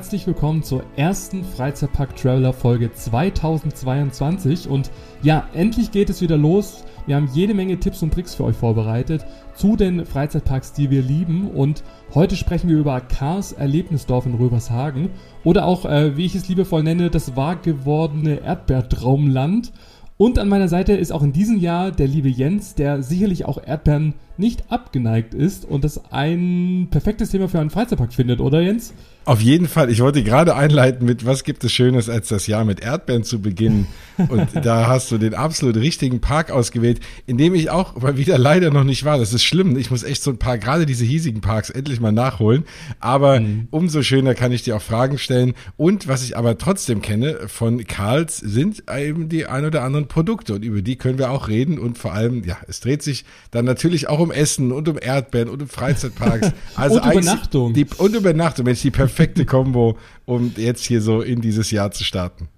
herzlich willkommen zur ersten Freizeitpark Traveler Folge 2022. Und ja, endlich geht es wieder los. Wir haben jede Menge Tipps und Tricks für euch vorbereitet zu den Freizeitparks, die wir lieben. Und heute sprechen wir über Cars Erlebnisdorf in Röbershagen oder auch, äh, wie ich es liebevoll nenne, das wahr gewordene Erdbeertraumland. Und an meiner Seite ist auch in diesem Jahr der liebe Jens, der sicherlich auch Erdbeeren nicht abgeneigt ist und das ein perfektes Thema für einen Freizeitpark findet, oder Jens? Auf jeden Fall. Ich wollte gerade einleiten mit, was gibt es Schönes, als das Jahr mit Erdbeeren zu beginnen. Und da hast du den absolut richtigen Park ausgewählt, in dem ich auch mal wieder leider noch nicht war. Das ist schlimm. Ich muss echt so ein paar, gerade diese hiesigen Parks endlich mal nachholen. Aber mhm. umso schöner kann ich dir auch Fragen stellen. Und was ich aber trotzdem kenne von Karls sind eben die ein oder anderen Produkte. Und über die können wir auch reden. Und vor allem, ja, es dreht sich dann natürlich auch um Essen und um Erdbeeren und um Freizeitparks. Also und Übernachtung. Die, und Übernachtung. Mensch, die perfekte Kombo, um jetzt hier so in dieses Jahr zu starten.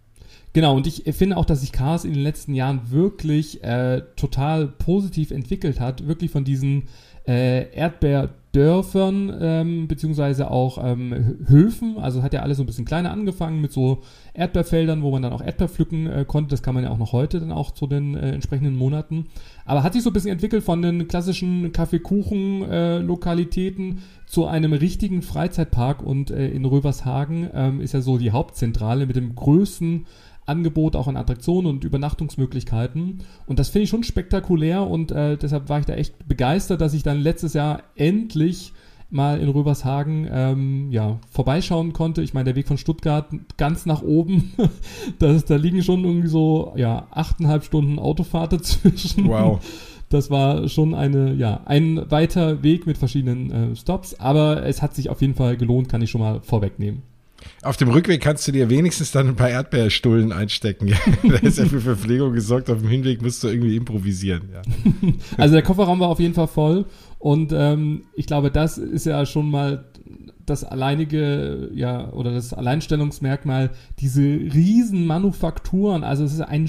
Genau, und ich finde auch, dass sich Cars in den letzten Jahren wirklich äh, total positiv entwickelt hat. Wirklich von diesen äh, Erdbeer- Dörfern ähm, beziehungsweise auch ähm, Höfen. Also hat ja alles so ein bisschen kleiner angefangen mit so Erdbeerfeldern, wo man dann auch Erdbeer pflücken äh, konnte. Das kann man ja auch noch heute dann auch zu den äh, entsprechenden Monaten. Aber hat sich so ein bisschen entwickelt von den klassischen Kaffeekuchen-Lokalitäten äh, zu einem richtigen Freizeitpark und äh, in Rövershagen ähm, ist ja so die Hauptzentrale mit dem größten Angebot auch an Attraktionen und Übernachtungsmöglichkeiten. Und das finde ich schon spektakulär und äh, deshalb war ich da echt begeistert, dass ich dann letztes Jahr endlich mal in Röbershagen ähm, ja, vorbeischauen konnte. Ich meine, der Weg von Stuttgart ganz nach oben, das, da liegen schon irgendwie so ja, achteinhalb Stunden Autofahrt dazwischen. Wow. Das war schon eine, ja, ein weiter Weg mit verschiedenen äh, Stops, aber es hat sich auf jeden Fall gelohnt, kann ich schon mal vorwegnehmen. Auf dem Rückweg kannst du dir wenigstens dann ein paar Erdbeerstullen einstecken. Da ist ja für Verpflegung gesorgt. Auf dem Hinweg musst du irgendwie improvisieren. Ja. Also der Kofferraum war auf jeden Fall voll. Und ähm, ich glaube, das ist ja schon mal das alleinige, ja, oder das Alleinstellungsmerkmal, diese riesen Manufakturen. Also es ist ein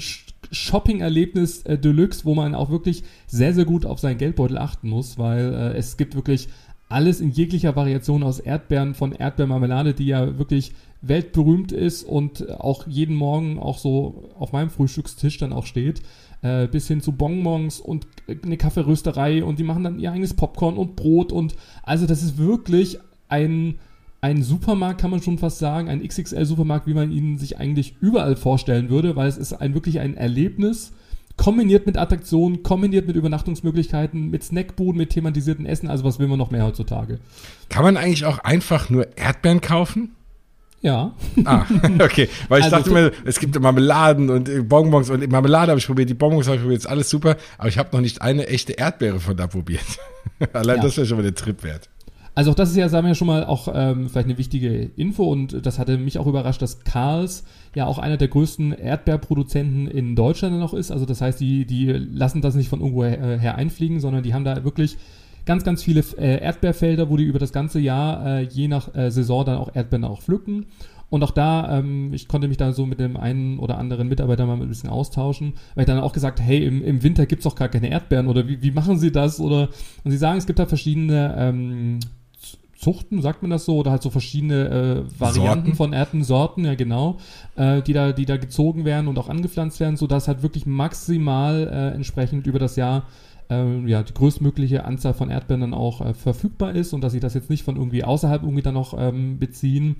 Shopping-Erlebnis äh, Deluxe, wo man auch wirklich sehr, sehr gut auf seinen Geldbeutel achten muss, weil äh, es gibt wirklich alles in jeglicher Variation aus Erdbeeren, von Erdbeermarmelade, die ja wirklich weltberühmt ist und auch jeden Morgen auch so auf meinem Frühstückstisch dann auch steht, äh, bis hin zu Bonbons und eine Kaffeerösterei und die machen dann ihr eigenes Popcorn und Brot und also das ist wirklich ein, ein Supermarkt, kann man schon fast sagen, ein XXL-Supermarkt, wie man ihn sich eigentlich überall vorstellen würde, weil es ist ein wirklich ein Erlebnis, kombiniert mit Attraktionen, kombiniert mit Übernachtungsmöglichkeiten, mit Snackbuden, mit thematisierten Essen. Also was will man noch mehr heutzutage? Kann man eigentlich auch einfach nur Erdbeeren kaufen? Ja. Ah, okay. Weil ich also dachte mir, es gibt Marmeladen und äh, Bonbons und Marmelade habe ich probiert, die Bonbons habe ich probiert, ist alles super, aber ich habe noch nicht eine echte Erdbeere von da probiert. Allein ja. das wäre schon mal der Trip wert. Also auch das ist ja, sagen wir schon mal, auch ähm, vielleicht eine wichtige Info und das hatte mich auch überrascht, dass Karls ja auch einer der größten Erdbeerproduzenten in Deutschland noch ist. Also das heißt, die, die lassen das nicht von irgendwo her, her einfliegen, sondern die haben da wirklich ganz, ganz viele äh, Erdbeerfelder, wo die über das ganze Jahr äh, je nach äh, Saison dann auch Erdbeeren auch pflücken. Und auch da, ähm, ich konnte mich da so mit dem einen oder anderen Mitarbeiter mal ein bisschen austauschen, weil ich dann auch gesagt, hey, im, im Winter gibt's doch gar keine Erdbeeren oder wie, wie machen sie das? Oder und sie sagen, es gibt da verschiedene ähm, Zuchten, sagt man das so, oder halt so verschiedene äh, Varianten Sorten. von Erdbeersorten, ja genau, äh, die da, die da gezogen werden und auch angepflanzt werden, sodass halt wirklich maximal äh, entsprechend über das Jahr äh, ja, die größtmögliche Anzahl von Erdbeeren dann auch äh, verfügbar ist und dass sie das jetzt nicht von irgendwie außerhalb irgendwie dann noch ähm, beziehen.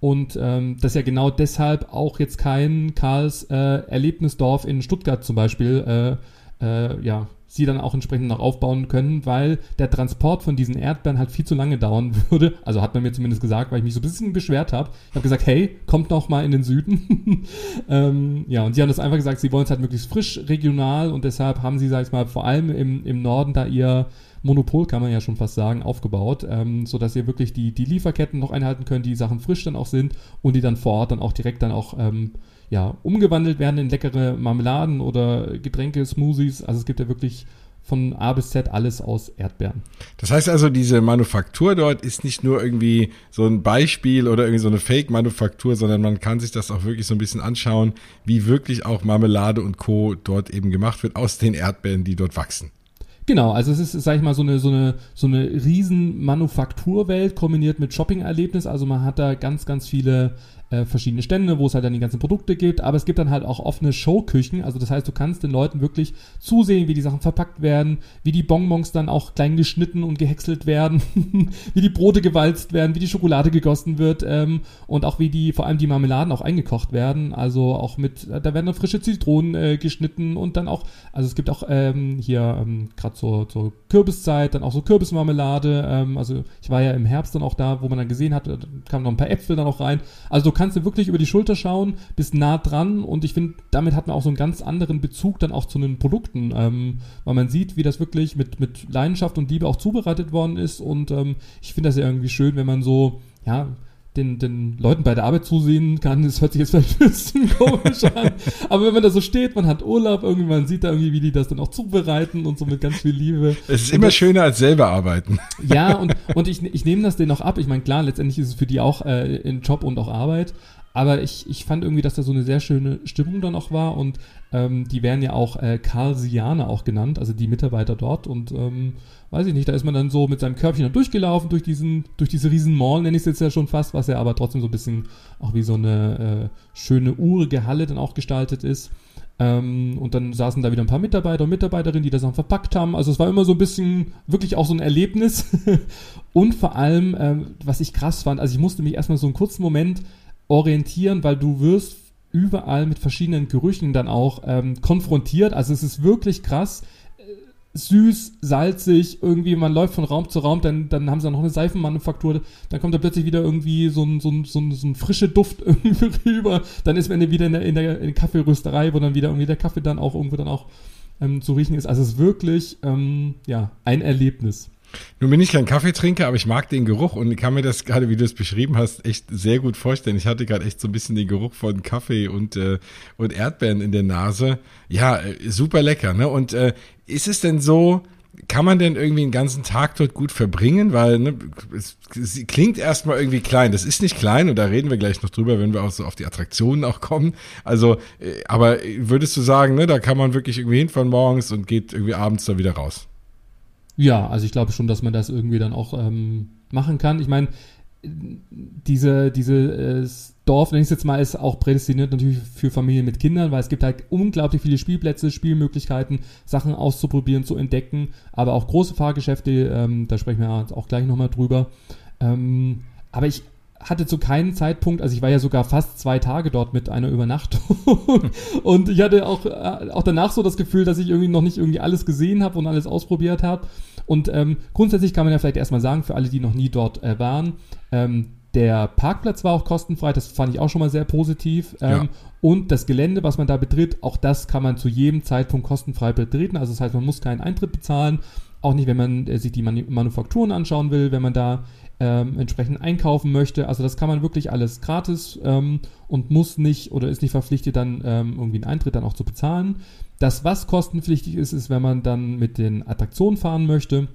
Und ähm, das ja genau deshalb auch jetzt kein Karls äh, Erlebnisdorf in Stuttgart zum Beispiel ja, sie dann auch entsprechend noch aufbauen können, weil der Transport von diesen Erdbeeren halt viel zu lange dauern würde. Also hat man mir zumindest gesagt, weil ich mich so ein bisschen beschwert habe. Ich habe gesagt, hey, kommt noch mal in den Süden. ähm, ja, und sie haben das einfach gesagt, sie wollen es halt möglichst frisch, regional und deshalb haben sie, sag ich mal, vor allem im, im Norden da ihr Monopol, kann man ja schon fast sagen, aufgebaut, ähm, sodass ihr wirklich die, die Lieferketten noch einhalten könnt, die Sachen frisch dann auch sind und die dann vor Ort dann auch direkt dann auch ähm, ja, umgewandelt werden in leckere Marmeladen oder Getränke, Smoothies. Also es gibt ja wirklich von A bis Z alles aus Erdbeeren. Das heißt also, diese Manufaktur dort ist nicht nur irgendwie so ein Beispiel oder irgendwie so eine Fake-Manufaktur, sondern man kann sich das auch wirklich so ein bisschen anschauen, wie wirklich auch Marmelade und Co. dort eben gemacht wird aus den Erdbeeren, die dort wachsen. Genau, also es ist, sag ich mal, so eine, so eine, so eine riesen Manufakturwelt kombiniert mit Shopping-Erlebnis. Also man hat da ganz, ganz viele äh, verschiedene Stände, wo es halt dann die ganzen Produkte gibt, aber es gibt dann halt auch offene Showküchen, also das heißt, du kannst den Leuten wirklich zusehen, wie die Sachen verpackt werden, wie die Bonbons dann auch klein geschnitten und gehäckselt werden, wie die Brote gewalzt werden, wie die Schokolade gegossen wird ähm, und auch wie die, vor allem die Marmeladen auch eingekocht werden, also auch mit, da werden dann frische Zitronen äh, geschnitten und dann auch, also es gibt auch ähm, hier ähm, gerade zur, zur Kürbiszeit dann auch so Kürbismarmelade, ähm, also ich war ja im Herbst dann auch da, wo man dann gesehen hat, da kamen noch ein paar Äpfel dann auch rein, also du kannst kannst du wirklich über die Schulter schauen, bist nah dran und ich finde, damit hat man auch so einen ganz anderen Bezug dann auch zu den Produkten, ähm, weil man sieht, wie das wirklich mit, mit Leidenschaft und Liebe auch zubereitet worden ist und ähm, ich finde das ja irgendwie schön, wenn man so, ja, den, den Leuten bei der Arbeit zusehen kann, das hört sich jetzt vielleicht ein bisschen komisch an, aber wenn man da so steht, man hat Urlaub, irgendwie, man sieht da irgendwie, wie die das dann auch zubereiten und so mit ganz viel Liebe. Es ist immer das, schöner als selber arbeiten. Ja, und, und ich, ich nehme das denen auch ab. Ich meine, klar, letztendlich ist es für die auch äh, in Job und auch Arbeit, aber ich, ich fand irgendwie, dass da so eine sehr schöne Stimmung dann auch war und ähm, die werden ja auch äh, Karlsianer auch genannt, also die Mitarbeiter dort und ähm, weiß ich nicht, da ist man dann so mit seinem Körbchen dann durchgelaufen durch diesen, durch diese riesen Mall, nenne ich es jetzt ja schon fast, was ja aber trotzdem so ein bisschen auch wie so eine äh, schöne urige Halle dann auch gestaltet ist. Ähm, und dann saßen da wieder ein paar Mitarbeiter und Mitarbeiterinnen, die das dann verpackt haben. Also es war immer so ein bisschen wirklich auch so ein Erlebnis. und vor allem, ähm, was ich krass fand, also ich musste mich erstmal so einen kurzen Moment orientieren, weil du wirst überall mit verschiedenen Gerüchen dann auch ähm, konfrontiert. Also es ist wirklich krass. Äh, süß, salzig, irgendwie, man läuft von Raum zu Raum, dann, dann haben sie noch eine Seifenmanufaktur, dann kommt da plötzlich wieder irgendwie so ein, so ein, so ein, so ein frischer Duft irgendwie rüber, dann ist man wieder in der, in der, in Kaffeerösterei, wo dann wieder irgendwie der Kaffee dann auch irgendwo dann auch ähm, zu riechen ist. Also es ist wirklich, ähm, ja, ein Erlebnis. Nun bin ich kein Kaffeetrinker, aber ich mag den Geruch und kann mir das gerade, wie du es beschrieben hast, echt sehr gut vorstellen. Ich hatte gerade echt so ein bisschen den Geruch von Kaffee und, äh, und Erdbeeren in der Nase. Ja, äh, super lecker, ne? Und äh, ist es denn so, kann man denn irgendwie einen ganzen Tag dort gut verbringen? Weil ne, es, es klingt erstmal irgendwie klein. Das ist nicht klein und da reden wir gleich noch drüber, wenn wir auch so auf die Attraktionen auch kommen. Also, äh, aber würdest du sagen, ne, da kann man wirklich irgendwie hinfahren morgens und geht irgendwie abends da wieder raus? Ja, also ich glaube schon, dass man das irgendwie dann auch ähm, machen kann. Ich meine, diese, diese äh, Dorf, nenne ich es jetzt mal, ist auch prädestiniert natürlich für Familien mit Kindern, weil es gibt halt unglaublich viele Spielplätze, Spielmöglichkeiten, Sachen auszuprobieren, zu entdecken, aber auch große Fahrgeschäfte, ähm, da sprechen wir auch gleich nochmal drüber. Ähm, aber ich hatte zu keinem Zeitpunkt, also ich war ja sogar fast zwei Tage dort mit einer Übernachtung und ich hatte auch, äh, auch danach so das Gefühl, dass ich irgendwie noch nicht irgendwie alles gesehen habe und alles ausprobiert habe. Und ähm, grundsätzlich kann man ja vielleicht erstmal sagen, für alle, die noch nie dort äh, waren, ähm, der Parkplatz war auch kostenfrei, das fand ich auch schon mal sehr positiv. Ähm, ja. Und das Gelände, was man da betritt, auch das kann man zu jedem Zeitpunkt kostenfrei betreten. Also das heißt, man muss keinen Eintritt bezahlen, auch nicht, wenn man äh, sich die Manu Manufakturen anschauen will, wenn man da ähm, entsprechend einkaufen möchte. Also das kann man wirklich alles gratis ähm, und muss nicht oder ist nicht verpflichtet, dann ähm, irgendwie einen Eintritt dann auch zu bezahlen. Das, was kostenpflichtig ist, ist, wenn man dann mit den Attraktionen fahren möchte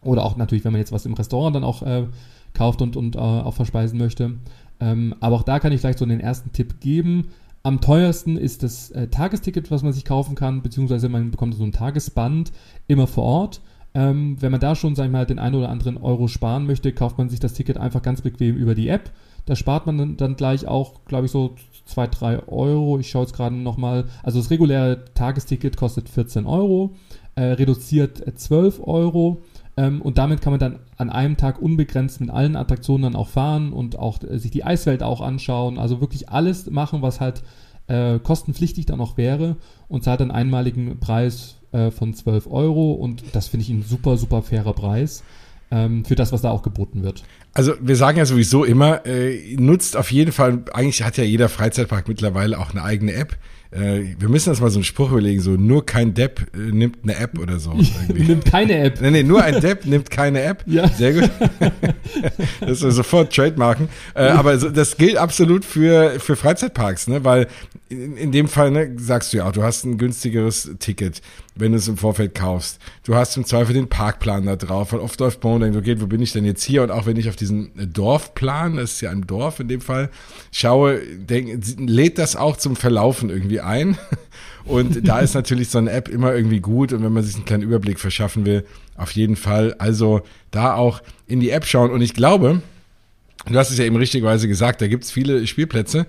oder auch natürlich, wenn man jetzt was im Restaurant dann auch äh, kauft und, und äh, auch verspeisen möchte. Ähm, aber auch da kann ich vielleicht so den ersten Tipp geben. Am teuersten ist das äh, Tagesticket, was man sich kaufen kann, beziehungsweise man bekommt so ein Tagesband immer vor Ort. Ähm, wenn man da schon, sag ich mal, den einen oder anderen Euro sparen möchte, kauft man sich das Ticket einfach ganz bequem über die App. Da spart man dann, gleich auch, glaube ich, so 2, 3 Euro. Ich schaue jetzt gerade nochmal. Also das reguläre Tagesticket kostet 14 Euro, äh, reduziert 12 Euro. Ähm, und damit kann man dann an einem Tag unbegrenzt mit allen Attraktionen dann auch fahren und auch äh, sich die Eiswelt auch anschauen. Also wirklich alles machen, was halt äh, kostenpflichtig dann auch wäre und zahlt einen einmaligen Preis äh, von 12 Euro und das finde ich ein super, super fairer Preis ähm, für das, was da auch geboten wird. Also wir sagen ja sowieso immer, äh, nutzt auf jeden Fall, eigentlich hat ja jeder Freizeitpark mittlerweile auch eine eigene App. Äh, wir müssen uns mal so einen Spruch überlegen, so nur kein Depp äh, nimmt eine App oder so. nimmt keine App. Nee, nee, nur ein Depp nimmt keine App. Ja. Sehr gut. das ist sofort Trademarken. Äh, aber so, das gilt absolut für, für Freizeitparks, ne? Weil in, in dem Fall ne, sagst du ja auch, du hast ein günstigeres Ticket wenn du es im Vorfeld kaufst. Du hast im Zweifel den Parkplan da drauf, weil oft läuft man und denkt, okay, wo bin ich denn jetzt hier? Und auch wenn ich auf diesen äh, Dorfplan, das ist ja ein Dorf in dem Fall, schaue, denk, lädt das auch zum Verlaufen irgendwie ein. Und da ist natürlich so eine App immer irgendwie gut und wenn man sich einen kleinen Überblick verschaffen will, auf jeden Fall. Also da auch in die App schauen. Und ich glaube, du hast es ja eben richtigerweise gesagt, da gibt's viele Spielplätze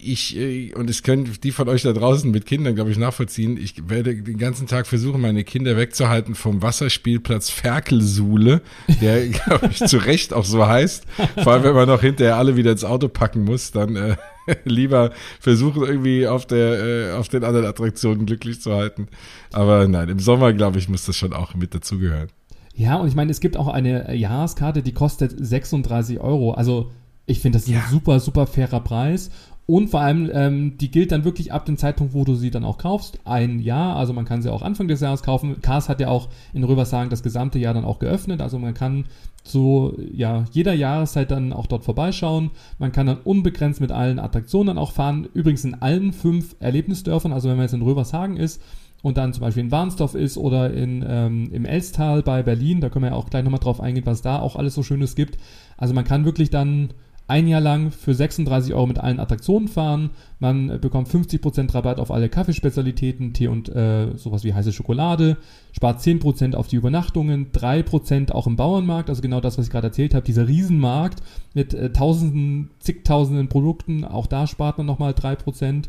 ich, äh, und es können die von euch da draußen mit Kindern, glaube ich, nachvollziehen, ich werde den ganzen Tag versuchen, meine Kinder wegzuhalten vom Wasserspielplatz Ferkelsuhle, der, glaube ich, zu Recht auch so heißt. Vor allem, wenn man noch hinterher alle wieder ins Auto packen muss, dann äh, lieber versuchen, irgendwie auf, der, äh, auf den anderen Attraktionen glücklich zu halten. Aber nein, im Sommer, glaube ich, muss das schon auch mit dazugehören. Ja, und ich meine, es gibt auch eine Jahreskarte, die kostet 36 Euro. Also ich finde, das ist ja. ein super, super fairer Preis. Und vor allem, ähm, die gilt dann wirklich ab dem Zeitpunkt, wo du sie dann auch kaufst. Ein Jahr, also man kann sie auch Anfang des Jahres kaufen. Cars hat ja auch in Rövershagen das gesamte Jahr dann auch geöffnet. Also man kann zu ja, jeder Jahreszeit dann auch dort vorbeischauen. Man kann dann unbegrenzt mit allen Attraktionen dann auch fahren. Übrigens in allen fünf Erlebnisdörfern. Also wenn man jetzt in Rövershagen ist und dann zum Beispiel in Warnsdorf ist oder in, ähm, im Elstal bei Berlin, da können wir ja auch gleich nochmal drauf eingehen, was da auch alles so Schönes gibt. Also man kann wirklich dann ein Jahr lang für 36 Euro mit allen Attraktionen fahren. Man äh, bekommt 50% Rabatt auf alle Kaffeespezialitäten, Tee und äh, sowas wie heiße Schokolade, spart 10% auf die Übernachtungen, 3% auch im Bauernmarkt, also genau das, was ich gerade erzählt habe, dieser Riesenmarkt mit äh, tausenden, zigtausenden Produkten, auch da spart man nochmal 3%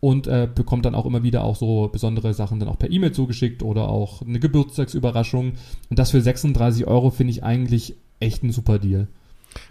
und äh, bekommt dann auch immer wieder auch so besondere Sachen dann auch per E-Mail zugeschickt oder auch eine Geburtstagsüberraschung. Und das für 36 Euro finde ich eigentlich echt ein super Deal.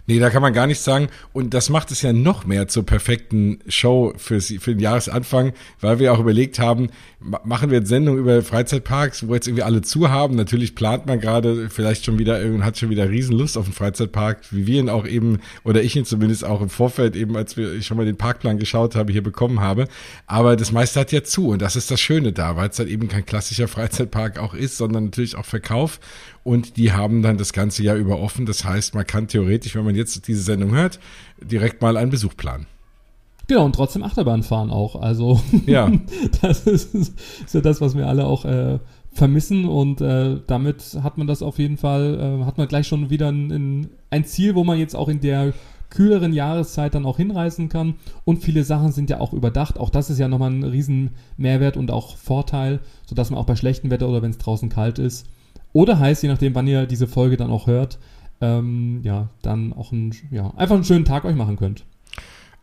Nee, da kann man gar nichts sagen. Und das macht es ja noch mehr zur perfekten Show für, für den Jahresanfang, weil wir auch überlegt haben, machen wir jetzt Sendungen über Freizeitparks, wo jetzt irgendwie alle zu haben. Natürlich plant man gerade vielleicht schon wieder hat schon wieder Riesenlust auf einen Freizeitpark, wie wir ihn auch eben, oder ich ihn zumindest auch im Vorfeld eben, als wir schon mal den Parkplan geschaut habe, hier bekommen habe. Aber das meiste hat ja zu und das ist das Schöne da, weil es halt eben kein klassischer Freizeitpark auch ist, sondern natürlich auch Verkauf und die haben dann das ganze Jahr über offen. Das heißt, man kann theoretisch, wenn man jetzt diese Sendung hört, direkt mal einen Besuch planen. Genau, und trotzdem Achterbahn fahren auch. Also, ja. das ist, ist, ja das, was wir alle auch äh, vermissen. Und äh, damit hat man das auf jeden Fall, äh, hat man gleich schon wieder ein, ein Ziel, wo man jetzt auch in der kühleren Jahreszeit dann auch hinreisen kann. Und viele Sachen sind ja auch überdacht. Auch das ist ja nochmal ein riesen Mehrwert und auch Vorteil, sodass man auch bei schlechtem Wetter oder wenn es draußen kalt ist, oder heißt, je nachdem, wann ihr diese Folge dann auch hört, ähm, ja, dann auch ein, ja, einfach einen schönen Tag euch machen könnt.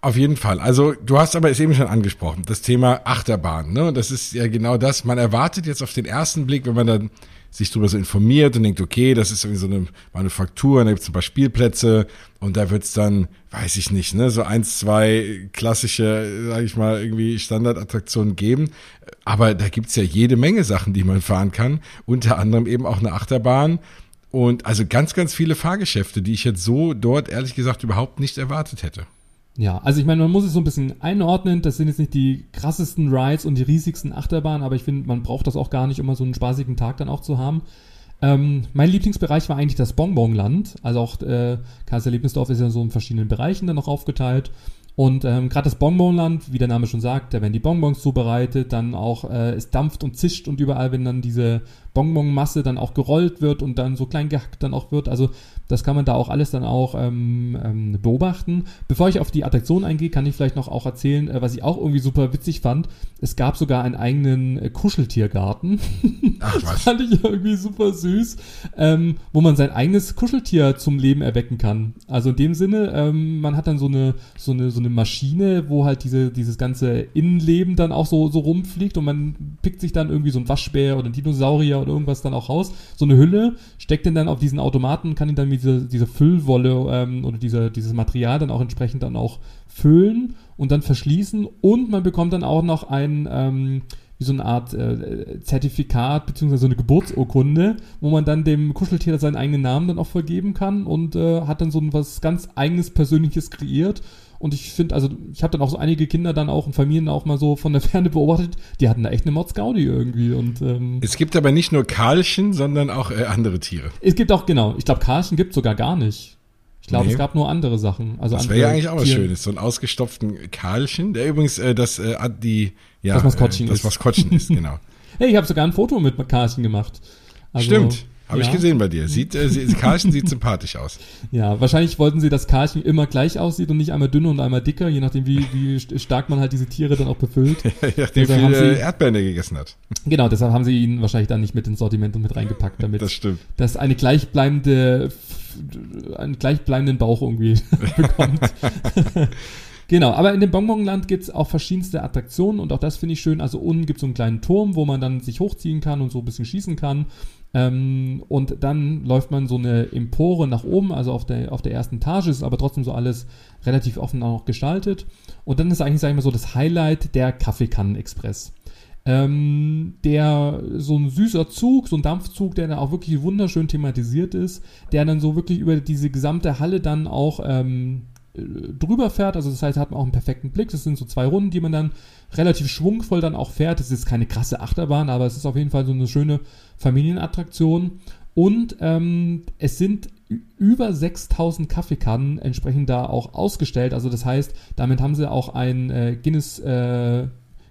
Auf jeden Fall. Also du hast aber es eben schon angesprochen, das Thema Achterbahn. Ne? Das ist ja genau das. Man erwartet jetzt auf den ersten Blick, wenn man dann sich darüber so informiert und denkt, okay, das ist irgendwie so eine Manufaktur, da gibt es ein paar Spielplätze und da wird's dann, weiß ich nicht, ne, so eins, zwei klassische, sage ich mal, irgendwie Standardattraktionen geben. Aber da gibt's ja jede Menge Sachen, die man fahren kann. Unter anderem eben auch eine Achterbahn. Und also ganz, ganz viele Fahrgeschäfte, die ich jetzt so dort ehrlich gesagt überhaupt nicht erwartet hätte. Ja, also ich meine, man muss es so ein bisschen einordnen. Das sind jetzt nicht die krassesten Rides und die riesigsten Achterbahnen, aber ich finde, man braucht das auch gar nicht, um mal so einen spaßigen Tag dann auch zu haben. Ähm, mein Lieblingsbereich war eigentlich das Bonbonland. Also auch äh, Karlsruhe Erlebnisdorf ist ja so in verschiedenen Bereichen dann noch aufgeteilt. Und ähm, gerade das Bonbonland, wie der Name schon sagt, da werden die Bonbons zubereitet, dann auch äh, es dampft und zischt und überall, wenn dann diese Bonbonmasse dann auch gerollt wird und dann so klein gehackt dann auch wird. Also das kann man da auch alles dann auch ähm, ähm, beobachten. Bevor ich auf die Attraktion eingehe, kann ich vielleicht noch auch erzählen, äh, was ich auch irgendwie super witzig fand. Es gab sogar einen eigenen äh, Kuscheltiergarten. Ach was. das fand ich irgendwie super süß, ähm, wo man sein eigenes Kuscheltier zum Leben erwecken kann. Also in dem Sinne, ähm, man hat dann so eine, so eine, so eine Maschine, wo halt diese, dieses ganze Innenleben dann auch so, so rumfliegt und man pickt sich dann irgendwie so ein Waschbär oder ein Dinosaurier oder irgendwas dann auch raus. So eine Hülle, steckt den dann auf diesen Automaten, kann ihn dann diese, diese Füllwolle ähm, oder diese, dieses Material dann auch entsprechend dann auch füllen und dann verschließen und man bekommt dann auch noch ein ähm, wie so eine Art äh, Zertifikat beziehungsweise so eine Geburtsurkunde, wo man dann dem Kuscheltier seinen eigenen Namen dann auch vergeben kann und äh, hat dann so ein was ganz eigenes Persönliches kreiert und ich finde, also ich habe dann auch so einige Kinder dann auch und Familien auch mal so von der Ferne beobachtet, die hatten da echt eine Mordsgaudi irgendwie. Und, ähm, es gibt aber nicht nur Karlchen, sondern auch äh, andere Tiere. Es gibt auch, genau, ich glaube, Karlchen gibt sogar gar nicht. Ich glaube, nee. es gab nur andere Sachen. Also das wäre ja eigentlich auch was Schönes, so einen ausgestopften Karlchen, der übrigens äh, das äh, die ja, das Maskottchen äh, das ist. Maskottchen ist, genau. Hey, ich habe sogar ein Foto mit Karlchen gemacht. Also, Stimmt. Habe ja. ich gesehen bei dir. Sieht, äh, Karlchen sieht sympathisch aus. Ja, wahrscheinlich wollten sie, dass Karlchen immer gleich aussieht und nicht einmal dünner und einmal dicker, je nachdem, wie, wie stark man halt diese Tiere dann auch befüllt. je nachdem, wie viele Erdbeeren er gegessen hat. Genau, deshalb haben sie ihn wahrscheinlich dann nicht mit ins Sortiment und mit reingepackt, damit das stimmt. dass eine gleichbleibende, einen gleichbleibenden Bauch irgendwie bekommt. Genau, aber in dem Bonbonland gibt's auch verschiedenste Attraktionen und auch das finde ich schön. Also unten gibt's so einen kleinen Turm, wo man dann sich hochziehen kann und so ein bisschen schießen kann. Ähm, und dann läuft man so eine Empore nach oben, also auf der, auf der ersten Etage, ist aber trotzdem so alles relativ offen auch noch gestaltet. Und dann ist eigentlich, sag ich mal, so das Highlight der Kaffeekannen-Express. Ähm, der so ein süßer Zug, so ein Dampfzug, der dann auch wirklich wunderschön thematisiert ist, der dann so wirklich über diese gesamte Halle dann auch ähm, drüber fährt. Also das heißt, hat man auch einen perfekten Blick. Das sind so zwei Runden, die man dann relativ schwungvoll dann auch fährt. Es ist keine krasse Achterbahn, aber es ist auf jeden Fall so eine schöne Familienattraktion. Und ähm, es sind über 6000 Kaffeekannen entsprechend da auch ausgestellt. Also das heißt, damit haben sie auch ein äh, Guinness, äh,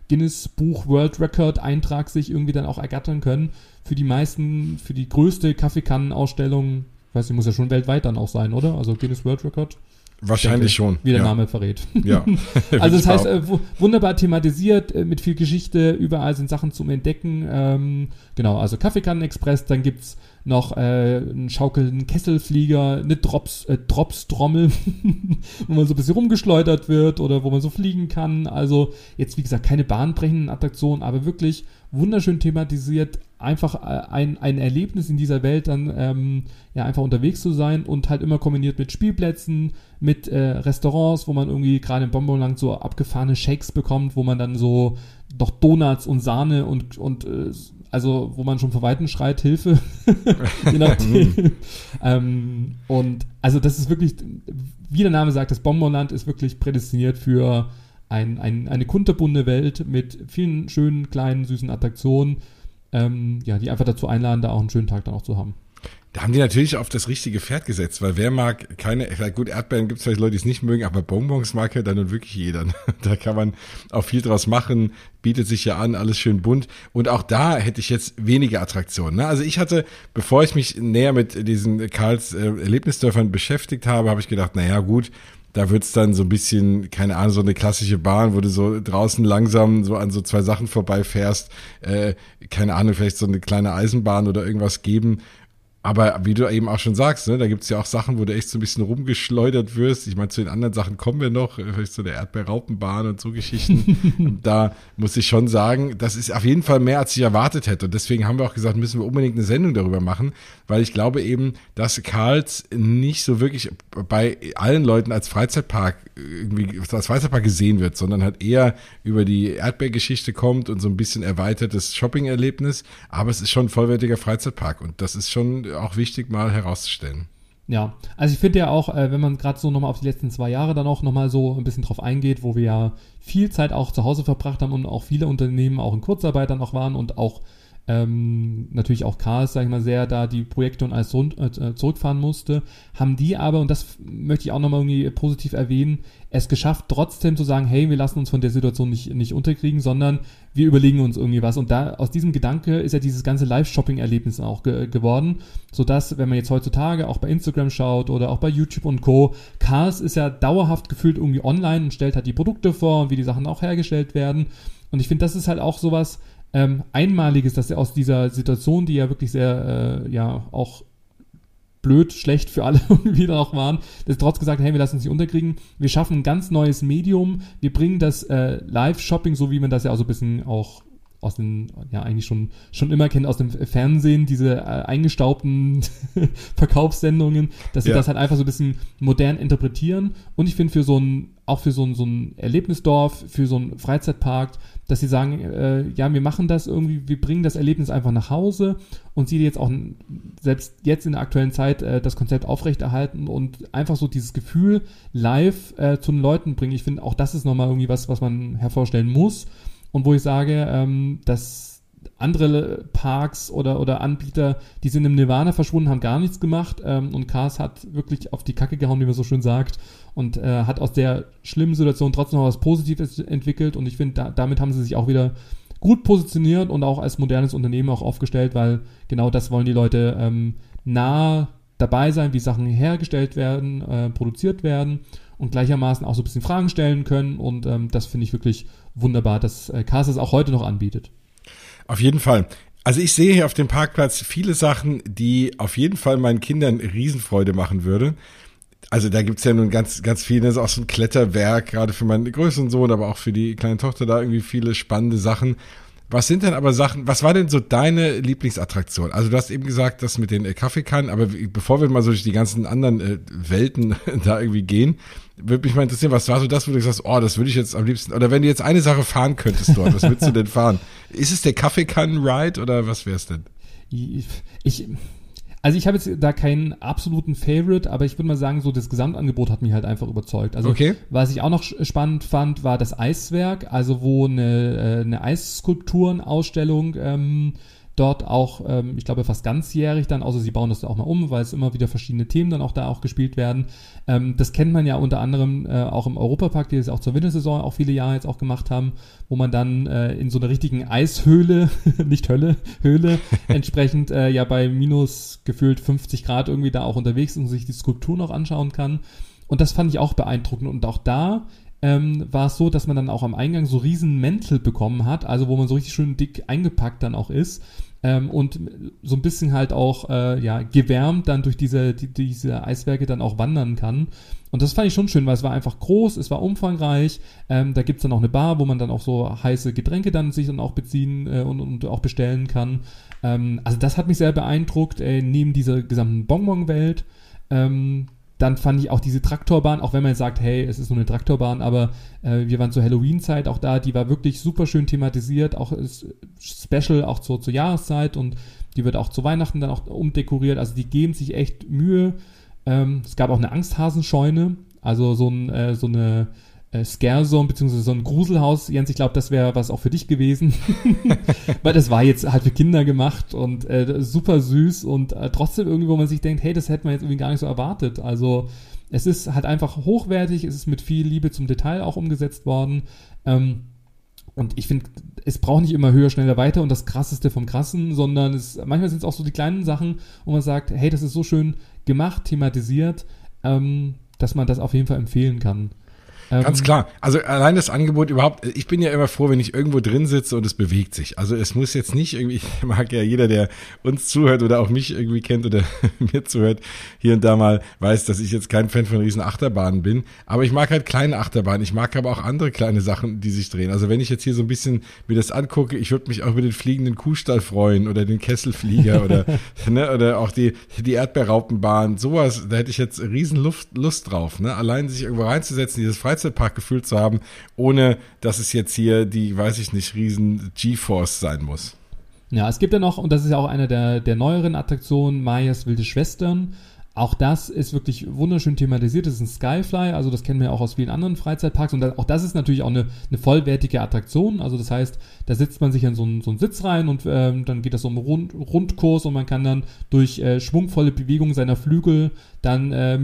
Guinness Buch World Record Eintrag sich irgendwie dann auch ergattern können. Für die meisten, für die größte Kaffeekannenausstellung, ich weiß nicht, muss ja schon weltweit dann auch sein, oder? Also Guinness World Record. Wahrscheinlich denke, schon. Wie der ja. Name verrät. Ja. also das heißt, äh, wunderbar thematisiert, äh, mit viel Geschichte, überall sind Sachen zum Entdecken. Ähm, genau, also Kaffeekannen-Express, dann gibt's noch äh, einen schaukelnden Kesselflieger, eine Drops, äh, Dropstrommel, wo man so ein bisschen rumgeschleudert wird oder wo man so fliegen kann. Also jetzt, wie gesagt, keine bahnbrechenden Attraktionen, aber wirklich wunderschön thematisiert, einfach äh, ein, ein Erlebnis in dieser Welt dann ähm, ja einfach unterwegs zu sein und halt immer kombiniert mit Spielplätzen, mit äh, Restaurants, wo man irgendwie gerade im Bonbonland so abgefahrene Shakes bekommt, wo man dann so doch Donuts und Sahne und, und äh, also wo man schon vor Weitem schreit, Hilfe. Je nachdem. ähm, und also das ist wirklich, wie der Name sagt, das Bonbonland ist wirklich prädestiniert für ein, ein, eine kunterbunde Welt mit vielen schönen, kleinen, süßen Attraktionen, ähm, ja, die einfach dazu einladen, da auch einen schönen Tag dann auch zu haben. Da haben die natürlich auf das richtige Pferd gesetzt, weil wer mag keine, gut, Erdbeeren gibt es vielleicht Leute, die es nicht mögen, aber Bonbons mag ja dann und wirklich jeder. Da kann man auch viel draus machen, bietet sich ja an, alles schön bunt. Und auch da hätte ich jetzt weniger Attraktionen. Ne? Also ich hatte, bevor ich mich näher mit diesen Karls äh, Erlebnisdörfern beschäftigt habe, habe ich gedacht, naja gut, da wird's dann so ein bisschen, keine Ahnung, so eine klassische Bahn, wo du so draußen langsam so an so zwei Sachen vorbeifährst, äh, keine Ahnung, vielleicht so eine kleine Eisenbahn oder irgendwas geben. Aber wie du eben auch schon sagst, ne, da gibt's ja auch Sachen, wo du echt so ein bisschen rumgeschleudert wirst. Ich meine, zu den anderen Sachen kommen wir noch, vielleicht so der Erdbeerraupenbahn und so Geschichten. da muss ich schon sagen, das ist auf jeden Fall mehr, als ich erwartet hätte. Und deswegen haben wir auch gesagt, müssen wir unbedingt eine Sendung darüber machen, weil ich glaube eben, dass Karls nicht so wirklich bei allen Leuten als Freizeitpark irgendwie als Freizeitpark gesehen wird, sondern halt eher über die Erdbeergeschichte kommt und so ein bisschen erweitertes Shopping-Erlebnis. Aber es ist schon ein vollwertiger Freizeitpark und das ist schon auch wichtig mal herauszustellen. Ja, also ich finde ja auch, äh, wenn man gerade so nochmal auf die letzten zwei Jahre dann auch nochmal so ein bisschen drauf eingeht, wo wir ja viel Zeit auch zu Hause verbracht haben und auch viele Unternehmen auch in Kurzarbeit dann noch waren und auch ähm, natürlich auch Chaos, sag ich mal, sehr da die Projekte und alles rund, äh, zurückfahren musste, haben die aber, und das möchte ich auch nochmal irgendwie positiv erwähnen, es geschafft, trotzdem zu sagen, hey, wir lassen uns von der Situation nicht, nicht unterkriegen, sondern wir überlegen uns irgendwie was. Und da aus diesem Gedanke ist ja dieses ganze Live-Shopping-Erlebnis auch ge geworden, sodass, wenn man jetzt heutzutage auch bei Instagram schaut oder auch bei YouTube und Co., Chaos ist ja dauerhaft gefühlt irgendwie online und stellt halt die Produkte vor und wie die Sachen auch hergestellt werden. Und ich finde, das ist halt auch sowas, ähm, Einmaliges, dass er aus dieser Situation, die ja wirklich sehr, äh, ja, auch blöd, schlecht für alle irgendwie da auch waren, dass trotz gesagt, hey, wir lassen uns nicht unterkriegen, wir schaffen ein ganz neues Medium, wir bringen das äh, Live-Shopping, so wie man das ja auch so ein bisschen auch aus den, ja, eigentlich schon, schon immer kennt aus dem Fernsehen, diese äh, eingestaubten Verkaufssendungen, dass sie ja. das halt einfach so ein bisschen modern interpretieren. Und ich finde für so ein, auch für so ein, so ein Erlebnisdorf, für so ein Freizeitpark, dass sie sagen, äh, ja, wir machen das irgendwie, wir bringen das Erlebnis einfach nach Hause und sie jetzt auch selbst jetzt in der aktuellen Zeit äh, das Konzept aufrechterhalten und einfach so dieses Gefühl live äh, zu den Leuten bringen. Ich finde, auch das ist nochmal irgendwie was, was man hervorstellen muss und wo ich sage, ähm, dass andere Parks oder, oder Anbieter, die sind im Nirvana verschwunden, haben gar nichts gemacht ähm, und Cars hat wirklich auf die Kacke gehauen, wie man so schön sagt und äh, hat aus der schlimmen Situation trotzdem noch was Positives entwickelt und ich finde, da, damit haben sie sich auch wieder gut positioniert und auch als modernes Unternehmen auch aufgestellt, weil genau das wollen die Leute ähm, nah dabei sein, wie Sachen hergestellt werden, äh, produziert werden und gleichermaßen auch so ein bisschen Fragen stellen können. Und ähm, das finde ich wirklich wunderbar, dass äh, Cars es auch heute noch anbietet. Auf jeden Fall. Also ich sehe hier auf dem Parkplatz viele Sachen, die auf jeden Fall meinen Kindern Riesenfreude machen würde. Also da gibt's ja nun ganz, ganz viele, das ist auch so ein Kletterwerk, gerade für meinen größeren Sohn, aber auch für die kleine Tochter da irgendwie viele spannende Sachen. Was sind denn aber Sachen, was war denn so deine Lieblingsattraktion? Also du hast eben gesagt, das mit den äh, Kaffeekannen, aber bevor wir mal so durch die ganzen anderen äh, Welten da irgendwie gehen, würde mich mal interessieren, was war so das, wo du sagst, oh, das würde ich jetzt am liebsten, oder wenn du jetzt eine Sache fahren könntest dort, was würdest du denn fahren? Ist es der Kaffeekannen-Ride oder was wär's denn? Ich, ich also ich habe jetzt da keinen absoluten Favorite, aber ich würde mal sagen, so das Gesamtangebot hat mich halt einfach überzeugt. Also okay. was ich auch noch spannend fand, war das Eiswerk, also wo eine, äh, eine Eisskulpturenausstellung ähm, dort auch, ähm, ich glaube, fast ganzjährig dann, außer sie bauen das auch mal um, weil es immer wieder verschiedene Themen dann auch da auch gespielt werden. Ähm, das kennt man ja unter anderem äh, auch im Europapark, die das auch zur Wintersaison auch viele Jahre jetzt auch gemacht haben, wo man dann äh, in so einer richtigen Eishöhle, nicht Hölle, Höhle, entsprechend äh, ja bei minus gefühlt 50 Grad irgendwie da auch unterwegs und sich die Skulptur noch anschauen kann. Und das fand ich auch beeindruckend. Und auch da ähm, war es so, dass man dann auch am Eingang so riesen Mäntel bekommen hat, also wo man so richtig schön dick eingepackt dann auch ist. Ähm, und so ein bisschen halt auch äh, ja, gewärmt dann durch diese, die, diese Eiswerke dann auch wandern kann. Und das fand ich schon schön, weil es war einfach groß, es war umfangreich. Ähm, da gibt's dann auch eine Bar, wo man dann auch so heiße Getränke dann sich dann auch beziehen äh, und, und auch bestellen kann. Ähm, also das hat mich sehr beeindruckt, äh, neben dieser gesamten Bonbon-Welt. Ähm, dann fand ich auch diese Traktorbahn, auch wenn man sagt, hey, es ist nur eine Traktorbahn, aber äh, wir waren zur Halloween-Zeit auch da, die war wirklich super schön thematisiert, auch ist special auch zur, zur Jahreszeit und die wird auch zu Weihnachten dann auch umdekoriert. Also die geben sich echt Mühe. Ähm, es gab auch eine Angsthasenscheune, also so, ein, äh, so eine äh, Scare-Zone, beziehungsweise so ein Gruselhaus. Jens, ich glaube, das wäre was auch für dich gewesen. Weil das war jetzt halt für Kinder gemacht und äh, super süß und äh, trotzdem irgendwie, wo man sich denkt, hey, das hätte man jetzt irgendwie gar nicht so erwartet. Also es ist halt einfach hochwertig, es ist mit viel Liebe zum Detail auch umgesetzt worden. Ähm, und ich finde, es braucht nicht immer höher, schneller, weiter und das Krasseste vom Krassen, sondern es, manchmal sind es auch so die kleinen Sachen, wo man sagt, hey, das ist so schön gemacht, thematisiert, ähm, dass man das auf jeden Fall empfehlen kann. Ganz ähm, klar. Also allein das Angebot überhaupt, ich bin ja immer froh, wenn ich irgendwo drin sitze und es bewegt sich. Also es muss jetzt nicht irgendwie, ich mag ja jeder, der uns zuhört oder auch mich irgendwie kennt oder mir zuhört, hier und da mal weiß, dass ich jetzt kein Fan von riesen Achterbahnen bin. Aber ich mag halt kleine Achterbahnen. Ich mag aber auch andere kleine Sachen, die sich drehen. Also wenn ich jetzt hier so ein bisschen mir das angucke, ich würde mich auch über den fliegenden Kuhstall freuen oder den Kesselflieger oder, ne, oder auch die, die Erdbeerraupenbahn. Sowas, da hätte ich jetzt riesen Lust, Lust drauf. Ne? Allein sich irgendwo reinzusetzen, dieses Freizeit Freizeitpark gefühlt zu haben, ohne dass es jetzt hier die, weiß ich nicht, riesen G-Force sein muss. Ja, es gibt ja noch, und das ist ja auch eine der, der neueren Attraktionen, Mayas wilde Schwestern. Auch das ist wirklich wunderschön thematisiert. Das ist ein Skyfly, also das kennen wir auch aus vielen anderen Freizeitparks. Und auch das ist natürlich auch eine, eine vollwertige Attraktion. Also das heißt, da sitzt man sich in so einen, so einen Sitz rein und ähm, dann geht das so um Rund, Rundkurs und man kann dann durch äh, schwungvolle Bewegung seiner Flügel dann äh,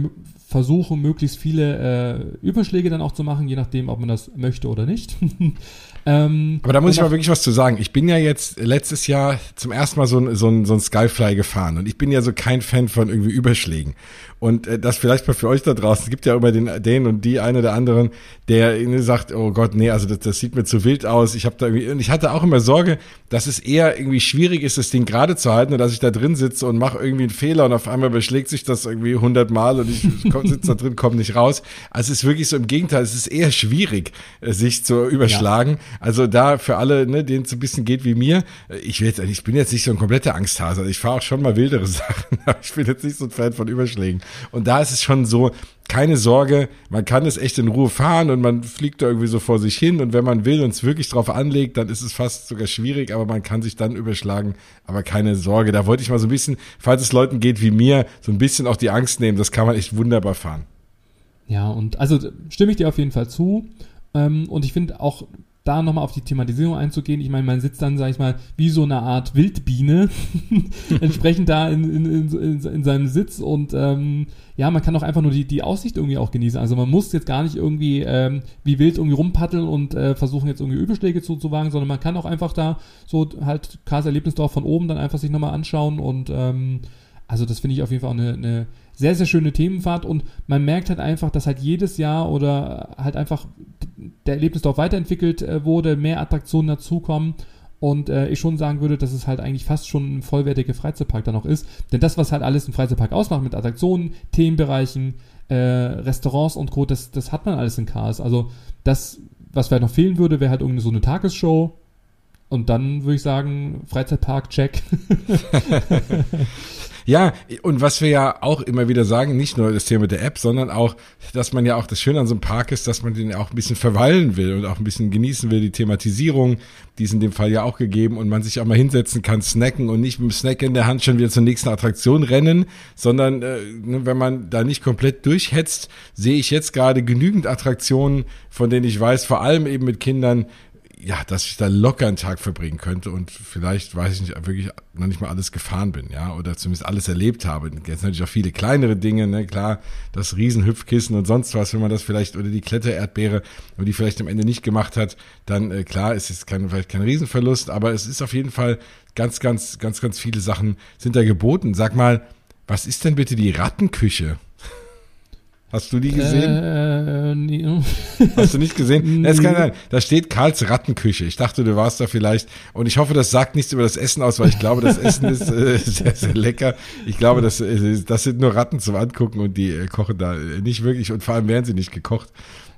versuchen, möglichst viele äh, Überschläge dann auch zu machen, je nachdem, ob man das möchte oder nicht. ähm, Aber da muss ich mal wirklich was zu sagen. Ich bin ja jetzt letztes Jahr zum ersten Mal so ein, so ein, so ein Skyfly gefahren und ich bin ja so kein Fan von irgendwie Überschlägen. Und äh, das vielleicht mal für euch da draußen. Es gibt ja immer den, den und die eine oder anderen, der sagt, oh Gott, nee, also das, das sieht mir zu wild aus. Ich habe da irgendwie, und ich hatte auch immer Sorge, dass es eher irgendwie schwierig ist, das Ding gerade zu halten und dass ich da drin sitze und mache irgendwie einen Fehler und auf einmal beschlägt sich das irgendwie hundertmal und ich sitze da drin, komme nicht raus. Also es ist wirklich so im Gegenteil, es ist eher schwierig, äh, sich zu überschlagen. Ja. Also da für alle, ne, denen es ein bisschen geht wie mir, ich will jetzt, ich bin jetzt nicht so ein kompletter Angsthase. Also ich fahre auch schon mal wildere Sachen, aber ich bin jetzt nicht so ein Fan von Überschlägen. Und da ist es schon so, keine Sorge, man kann es echt in Ruhe fahren und man fliegt da irgendwie so vor sich hin und wenn man will und es wirklich drauf anlegt, dann ist es fast sogar schwierig, aber man kann sich dann überschlagen, aber keine Sorge, da wollte ich mal so ein bisschen, falls es Leuten geht wie mir, so ein bisschen auch die Angst nehmen, das kann man echt wunderbar fahren. Ja, und also stimme ich dir auf jeden Fall zu ähm, und ich finde auch da nochmal auf die Thematisierung einzugehen, ich meine, man sitzt dann, sag ich mal, wie so eine Art Wildbiene entsprechend da in, in, in, in, seinem Sitz und ähm, ja, man kann auch einfach nur die, die Aussicht irgendwie auch genießen. Also man muss jetzt gar nicht irgendwie ähm, wie wild irgendwie rumpaddeln und äh, versuchen jetzt irgendwie Übelschläge zu, zu wagen, sondern man kann auch einfach da so halt Karls Erlebnisdorf von oben dann einfach sich nochmal anschauen und ähm, also das finde ich auf jeden Fall auch eine, eine sehr, sehr schöne Themenfahrt und man merkt halt einfach, dass halt jedes Jahr oder halt einfach der Erlebnisdorf weiterentwickelt äh, wurde, mehr Attraktionen dazukommen und äh, ich schon sagen würde, dass es halt eigentlich fast schon ein vollwertiger Freizeitpark da noch ist. Denn das, was halt alles ein Freizeitpark ausmacht mit Attraktionen, Themenbereichen, äh, Restaurants und Co., das, das hat man alles in Chaos. Also das, was vielleicht noch fehlen würde, wäre halt irgendwie so eine Tagesshow. Und dann würde ich sagen, Freizeitpark, check. Ja, und was wir ja auch immer wieder sagen, nicht nur das Thema der App, sondern auch, dass man ja auch das Schöne an so einem Park ist, dass man den auch ein bisschen verweilen will und auch ein bisschen genießen will, die Thematisierung, die ist in dem Fall ja auch gegeben und man sich auch mal hinsetzen kann, snacken und nicht mit dem Snack in der Hand schon wieder zur nächsten Attraktion rennen, sondern äh, ne, wenn man da nicht komplett durchhetzt, sehe ich jetzt gerade genügend Attraktionen, von denen ich weiß, vor allem eben mit Kindern, ja, dass ich da locker einen Tag verbringen könnte und vielleicht, weiß ich nicht, wirklich noch nicht mal alles gefahren bin, ja, oder zumindest alles erlebt habe. Jetzt natürlich auch viele kleinere Dinge, ne, klar, das Riesenhüpfkissen und sonst was, wenn man das vielleicht, oder die Klettererdbeere, und die vielleicht am Ende nicht gemacht hat, dann, äh, klar, ist es kein, vielleicht kein Riesenverlust, aber es ist auf jeden Fall ganz, ganz, ganz, ganz viele Sachen sind da geboten. Sag mal, was ist denn bitte die Rattenküche? Hast du die gesehen? Äh, nee. Hast du nicht gesehen? Es kann sein. Da steht Karls Rattenküche. Ich dachte, du warst da vielleicht. Und ich hoffe, das sagt nichts über das Essen aus, weil ich glaube, das Essen ist äh, sehr, sehr lecker. Ich glaube, das, äh, das sind nur Ratten zum Angucken und die äh, kochen da nicht wirklich. Und vor allem werden sie nicht gekocht.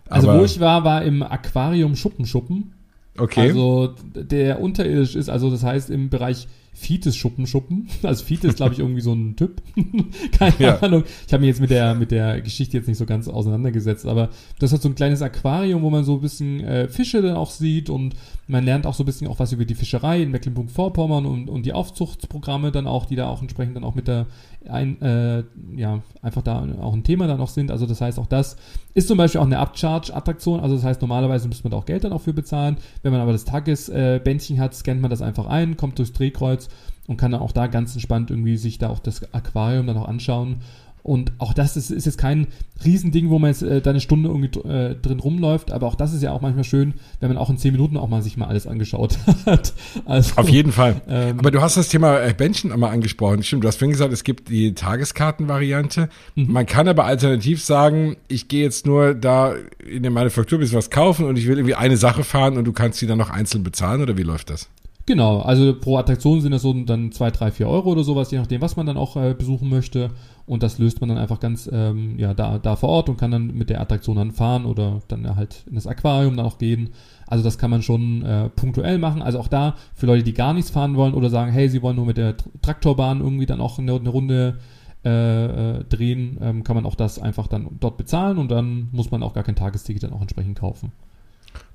Also wo ich war, war im Aquarium Schuppenschuppen. Okay. Also der unterirdisch ist, also das heißt im Bereich Fites Schuppenschuppen. Also Fiete ist, glaube ich, irgendwie so ein Typ. Keine ja. Ahnung. Ich habe mich jetzt mit der, mit der Geschichte jetzt nicht so ganz auseinandergesetzt, aber das hat so ein kleines Aquarium, wo man so ein bisschen äh, Fische dann auch sieht und man lernt auch so ein bisschen auch was über die Fischerei in Mecklenburg-Vorpommern und, und die Aufzuchtsprogramme dann auch, die da auch entsprechend dann auch mit der ein, äh, ja, einfach da auch ein Thema dann auch sind. Also das heißt, auch das ist zum Beispiel auch eine Upcharge-Attraktion. Also das heißt, normalerweise müsste man da auch Geld dann auch für bezahlen. Wenn man aber das Tagesbändchen äh, hat, scannt man das einfach ein, kommt durchs Drehkreuz und kann dann auch da ganz entspannt irgendwie sich da auch das Aquarium dann auch anschauen und auch das ist, ist jetzt kein Riesending, wo man jetzt äh, da eine Stunde irgendwie äh, drin rumläuft, aber auch das ist ja auch manchmal schön, wenn man auch in zehn Minuten auch mal sich mal alles angeschaut hat. Also, Auf jeden Fall. Ähm, aber du hast das Thema äh, Bändchen einmal angesprochen. Stimmt, du hast vorhin gesagt, es gibt die Tageskartenvariante. Mhm. Man kann aber alternativ sagen, ich gehe jetzt nur da in der Manufaktur ein bisschen was kaufen und ich will irgendwie eine Sache fahren und du kannst sie dann noch einzeln bezahlen oder wie läuft das? Genau, also pro Attraktion sind das so dann zwei, drei, vier Euro oder sowas, je nachdem, was man dann auch äh, besuchen möchte. Und das löst man dann einfach ganz ähm, ja, da, da vor Ort und kann dann mit der Attraktion dann fahren oder dann halt in das Aquarium dann auch gehen. Also das kann man schon äh, punktuell machen. Also auch da für Leute, die gar nichts fahren wollen oder sagen, hey, sie wollen nur mit der Traktorbahn irgendwie dann auch eine, eine Runde äh, äh, drehen, ähm, kann man auch das einfach dann dort bezahlen und dann muss man auch gar kein Tagesticket dann auch entsprechend kaufen.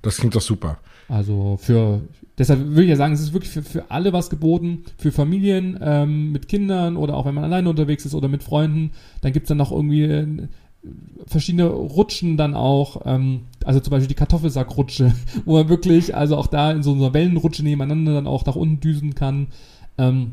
Das klingt doch super. Also für, deshalb würde ich ja sagen, es ist wirklich für, für alle was geboten, für Familien ähm, mit Kindern oder auch wenn man alleine unterwegs ist oder mit Freunden. Dann gibt es dann noch irgendwie äh, verschiedene Rutschen dann auch, ähm, also zum Beispiel die Kartoffelsackrutsche, wo man wirklich, also auch da in so einer Wellenrutsche nebeneinander dann auch nach unten düsen kann. Ähm,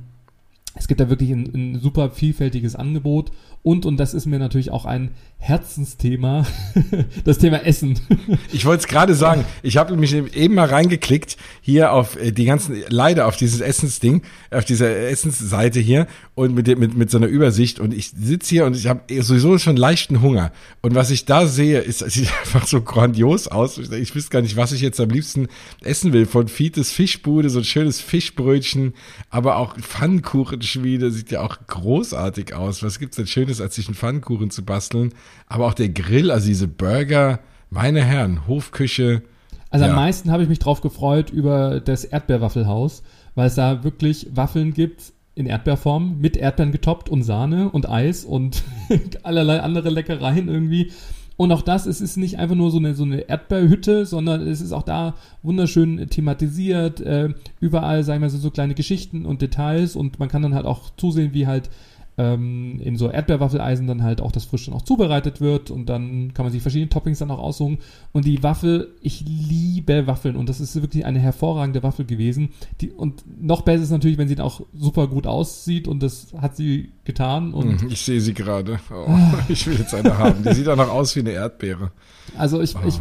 es gibt da wirklich ein, ein super vielfältiges Angebot und, und das ist mir natürlich auch ein Herzensthema, das Thema Essen. ich wollte es gerade sagen, ich habe mich eben mal reingeklickt hier auf äh, die ganzen, leider auf dieses Essensding, auf dieser Essensseite hier und mit, mit, mit so einer Übersicht und ich sitze hier und ich habe sowieso schon leichten Hunger und was ich da sehe, ist, sieht einfach so grandios aus. Ich wüsste gar nicht, was ich jetzt am liebsten essen will. Von Fites Fischbude, so ein schönes Fischbrötchen, aber auch Pfannkuchenschmiede, sieht ja auch großartig aus. Was gibt's denn Schönes? Ist, als sich einen Pfannkuchen zu basteln. Aber auch der Grill, also diese Burger, meine Herren, Hofküche. Also ja. am meisten habe ich mich drauf gefreut über das Erdbeerwaffelhaus, weil es da wirklich Waffeln gibt in Erdbeerform mit Erdbeeren getoppt und Sahne und Eis und allerlei andere Leckereien irgendwie. Und auch das, es ist nicht einfach nur so eine, so eine Erdbeerhütte, sondern es ist auch da wunderschön thematisiert. Äh, überall, sagen wir so, so kleine Geschichten und Details und man kann dann halt auch zusehen, wie halt ähm, in so Erdbeerwaffeleisen dann halt auch das frisch dann auch zubereitet wird und dann kann man sich verschiedene Toppings dann auch aussuchen. Und die Waffel, ich liebe Waffeln und das ist wirklich eine hervorragende Waffel gewesen. Die, und noch besser ist natürlich, wenn sie dann auch super gut aussieht und das hat sie getan. Und Hm, ich sehe sie gerade. Oh, ich will jetzt eine haben. Die sieht auch noch aus wie eine Erdbeere. Also ich, Oh. ich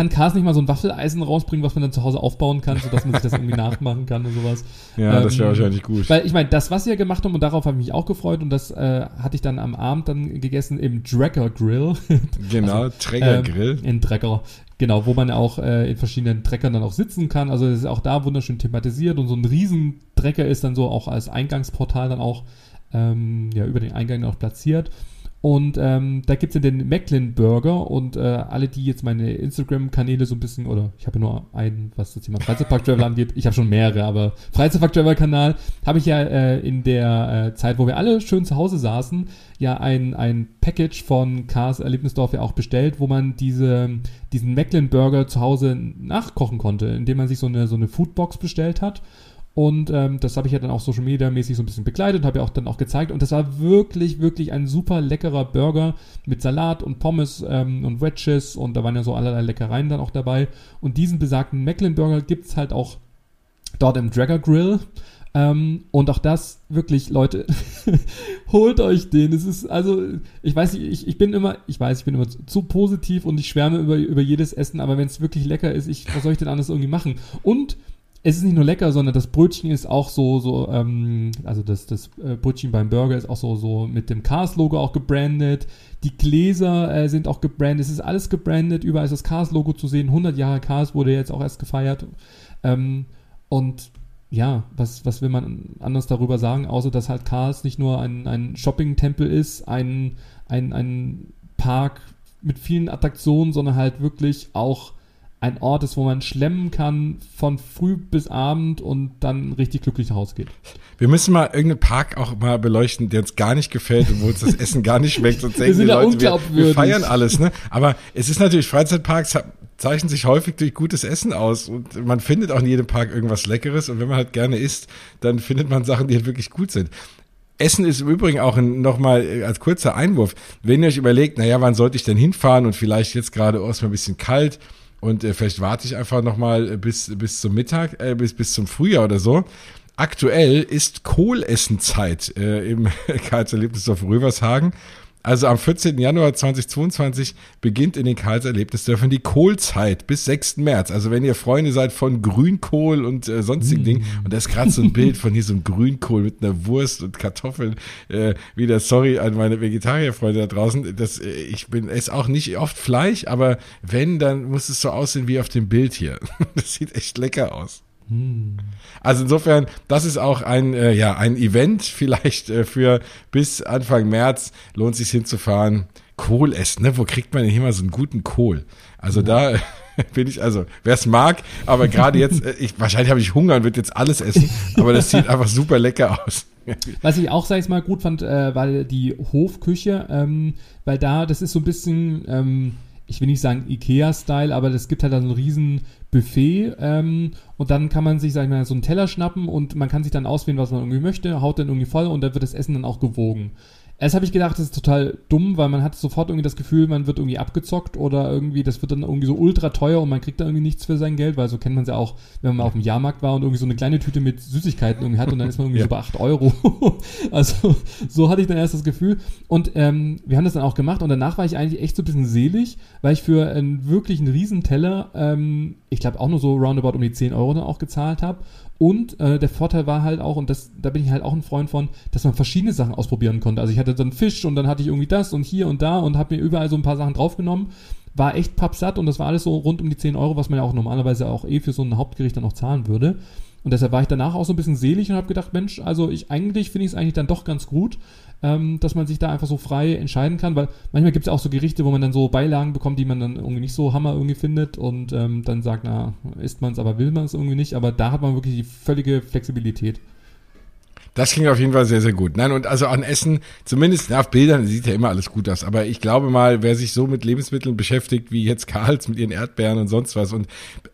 kann Cars nicht mal so ein Waffeleisen rausbringen, was man dann zu Hause aufbauen kann, sodass man sich das irgendwie nachmachen kann und sowas. Ja, das wäre Ähm, wahrscheinlich gut. Weil ich meine, das, was sie ja gemacht haben, und darauf habe ich mich auch gefreut, und das äh, hatte ich dann am Abend dann gegessen im Dragger Grill. Genau, Trägergrill. Ähm, in Drecker. Genau, wo man ja auch äh, in verschiedenen Treckern dann auch sitzen kann. Also es ist auch da wunderschön thematisiert und so ein riesen Trecker ist dann so auch als Eingangsportal dann auch ähm, ja, über den Eingang auch platziert. Und ähm, da gibt's ja den Macklin Burger und äh, alle, die jetzt meine Instagram-Kanäle so ein bisschen, oder ich habe ja nur einen, was das Thema Freizeitpark-Travel angeht, ich habe schon mehrere, aber Freizeitpark-Travel-Kanal habe ich ja äh, in der äh, Zeit, wo wir alle schön zu Hause saßen, ja ein, ein Package von Cars Erlebnisdorf ja auch bestellt, wo man diese, diesen Macklin Burger zu Hause nachkochen konnte, indem man sich so eine, so eine Foodbox bestellt hat. Und ähm, das habe ich ja dann auch Social Media mäßig so ein bisschen begleitet, habe ja auch dann auch gezeigt. Und das war wirklich, wirklich ein super leckerer Burger mit Salat und Pommes ähm, und Wedges und da waren ja so allerlei Leckereien dann auch dabei. Und diesen besagten Macklin Burger gibt's halt auch dort im Dragger Grill. Ähm, und auch das wirklich, Leute, holt euch den. Es ist, also, ich weiß nicht, ich, ich bin immer, ich weiß, ich bin immer zu, zu positiv und ich schwärme über, über jedes Essen, aber wenn es wirklich lecker ist, ich, was soll ich denn anders irgendwie machen? Und es ist nicht nur lecker, sondern das Brötchen ist auch so, so, ähm, also das, das äh, Brötchen beim Burger ist auch so, so mit dem Cars-Logo auch gebrandet. Die Gläser äh, sind auch gebrandet. Es ist alles gebrandet. Überall ist das Cars-Logo zu sehen. 100 Jahre Cars wurde jetzt auch erst gefeiert. Ähm, und ja, was, was will man anders darüber sagen, außer dass halt Cars nicht nur ein, ein Shopping-Tempel ist, ein, ein, ein Park mit vielen Attraktionen, sondern halt wirklich auch ein Ort ist, wo man schlemmen kann von früh bis Abend und dann richtig glücklich nach Hause geht. Wir müssen mal irgendeinen Park auch mal beleuchten, der uns gar nicht gefällt und wo uns das Essen gar nicht schmeckt. Sonst denken sind die ja Leute, wir, wir feiern alles. Ne? Aber es ist natürlich, Freizeitparks zeichnen sich häufig durch gutes Essen aus und man findet auch in jedem Park irgendwas Leckeres und wenn man halt gerne isst, dann findet man Sachen, die halt wirklich gut sind. Essen ist im Übrigen auch nochmal äh, als kurzer Einwurf. Wenn ihr euch überlegt, naja, wann sollte ich denn hinfahren und vielleicht jetzt gerade erstmal ein bisschen kalt und äh, vielleicht warte ich einfach nochmal bis, bis zum Mittag, äh, bis, bis zum Frühjahr oder so. Aktuell ist Kohlessenzeit äh, im Karls Erlebnisdorf Rövershagen. Also am 14. Januar 2022 beginnt in den Karls Erlebnisdörfern die Kohlzeit bis 6. März. Also wenn ihr Freunde seid von Grünkohl und äh, sonstigen Dingen, und da ist gerade so ein Bild von hier so einem Grünkohl mit einer Wurst und Kartoffeln, äh, wieder sorry an meine Vegetarierfreunde da draußen, das, äh, ich bin, esse auch nicht oft Fleisch, aber wenn, dann muss es so aussehen wie auf dem Bild hier. Das sieht echt lecker aus. Also insofern, das ist auch ein, äh, ja, ein Event vielleicht äh, für bis Anfang März lohnt sich hinzufahren. Kohl essen, ne? Wo kriegt man denn hier mal so einen guten Kohl? Also da bin ich, also wer es mag, aber gerade jetzt, äh, ich, wahrscheinlich habe ich Hunger und wird jetzt alles essen, aber das sieht einfach super lecker aus. Was ich auch, sag ich mal, gut fand, äh, weil die Hofküche, ähm, weil da, das ist so ein bisschen, ähm, ich will nicht sagen Ikea-Style, aber es gibt halt dann so ein riesen Buffet ähm, und dann kann man sich, sag ich mal, so einen Teller schnappen und man kann sich dann auswählen, was man irgendwie möchte, haut dann irgendwie voll und dann wird das Essen dann auch gewogen. Erst habe ich gedacht, das ist total dumm, weil man hat sofort irgendwie das Gefühl, man wird irgendwie abgezockt oder irgendwie, das wird dann irgendwie so ultra teuer und man kriegt da irgendwie nichts für sein Geld, weil so kennt man es ja auch, wenn man mal auf dem Jahrmarkt war und irgendwie so eine kleine Tüte mit Süßigkeiten irgendwie hat und dann ist man irgendwie Ja. so bei 8 Euro. also so hatte ich dann erst das Gefühl. Und ähm, wir haben das dann auch gemacht und danach war ich eigentlich echt so ein bisschen selig, weil ich für einen wirklichen Riesenteller, ähm, ich glaube auch nur so roundabout um die 10 Euro dann auch gezahlt habe. Und äh, der Vorteil war halt auch, und das, da bin ich halt auch ein Freund von, dass man verschiedene Sachen ausprobieren konnte. Also ich hatte dann Fisch und dann hatte ich irgendwie das und hier und da und habe mir überall so ein paar Sachen draufgenommen. War echt pappsatt und das war alles so rund um die 10 Euro, was man ja auch normalerweise auch eh für so ein Hauptgericht dann auch zahlen würde. Und deshalb war ich danach auch so ein bisschen selig und habe gedacht, Mensch, also ich eigentlich finde ich es eigentlich dann doch ganz gut, ähm, dass man sich da einfach so frei entscheiden kann, weil manchmal gibt es auch so Gerichte, wo man dann so Beilagen bekommt, die man dann irgendwie nicht so Hammer irgendwie findet und ähm, dann sagt, na, isst man es, aber will man es irgendwie nicht. Aber da hat man wirklich die völlige Flexibilität. Das klingt auf jeden Fall sehr, sehr gut. Nein, und also an Essen, zumindest auf Bildern sieht ja immer alles gut aus. Aber ich glaube mal, wer sich so mit Lebensmitteln beschäftigt, wie jetzt Karls mit ihren Erdbeeren und sonst was und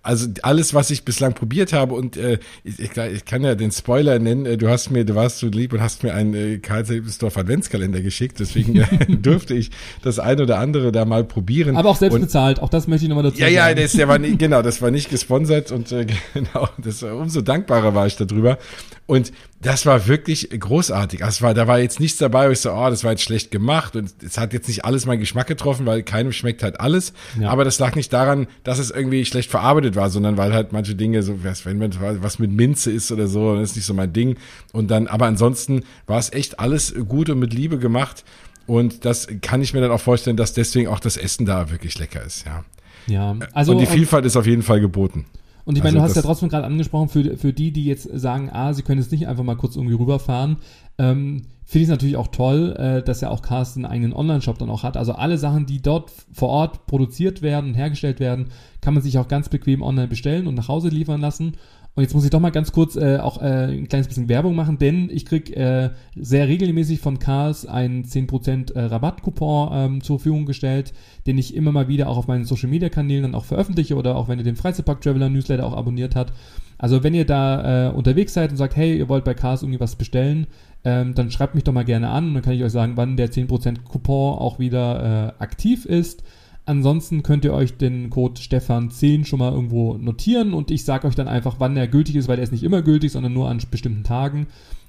also alles, was ich bislang probiert habe und äh, ich, ich kann ja den Spoiler nennen, äh, du hast mir, du warst so lieb und hast mir einen äh, Karls Lebensdorf Adventskalender geschickt, deswegen äh, durfte ich das ein oder andere da mal probieren. Aber auch selbst und, bezahlt, auch das möchte ich nochmal dazu ja, sagen. Ja, ja, das, der war nicht, genau, das war nicht gesponsert und äh, genau, das, umso dankbarer war ich darüber. Und das war wirklich großartig. Also war, da war jetzt nichts dabei, wo ich so, oh, das war jetzt schlecht gemacht und es hat jetzt nicht alles meinen Geschmack getroffen, weil keinem schmeckt halt alles. Ja. Aber das lag nicht daran, dass es irgendwie schlecht verarbeitet war, sondern weil halt manche Dinge so, wenn man was mit Minze ist oder so, das ist nicht so mein Ding. Und dann, aber ansonsten war es echt alles gut und mit Liebe gemacht. Und das kann ich mir dann auch vorstellen, dass deswegen auch das Essen da wirklich lecker ist, ja. Ja, also. Und die Vielfalt ist auf jeden Fall geboten. Und ich meine, also du hast ja trotzdem gerade angesprochen, für, für die, die jetzt sagen, ah, sie können jetzt nicht einfach mal kurz irgendwie rüberfahren, ähm, finde ich es natürlich auch toll, äh, dass ja auch Carsten einen eigenen Online-Shop dann auch hat. Also alle Sachen, die dort vor Ort produziert werden, hergestellt werden, kann man sich auch ganz bequem online bestellen und nach Hause liefern lassen. Und jetzt muss ich doch mal ganz kurz äh, auch äh, ein kleines bisschen Werbung machen, denn ich krieg äh, sehr regelmäßig von Cars einen 10% äh, Rabattcoupon ähm, zur Verfügung gestellt, den ich immer mal wieder auch auf meinen Social Media Kanälen dann auch veröffentliche oder auch wenn ihr den Freizeitpark Traveler Newsletter auch abonniert habt. Also wenn ihr da äh, unterwegs seid und sagt, hey, ihr wollt bei Cars irgendwie was bestellen, ähm, dann schreibt mich doch mal gerne an und dann kann ich euch sagen, wann der 10% Coupon auch wieder äh, aktiv ist. Ansonsten könnt ihr euch den Code Stefan10 schon mal irgendwo notieren und ich sage euch dann einfach, wann der gültig ist, weil der ist nicht immer gültig, sondern nur an bestimmten Tagen.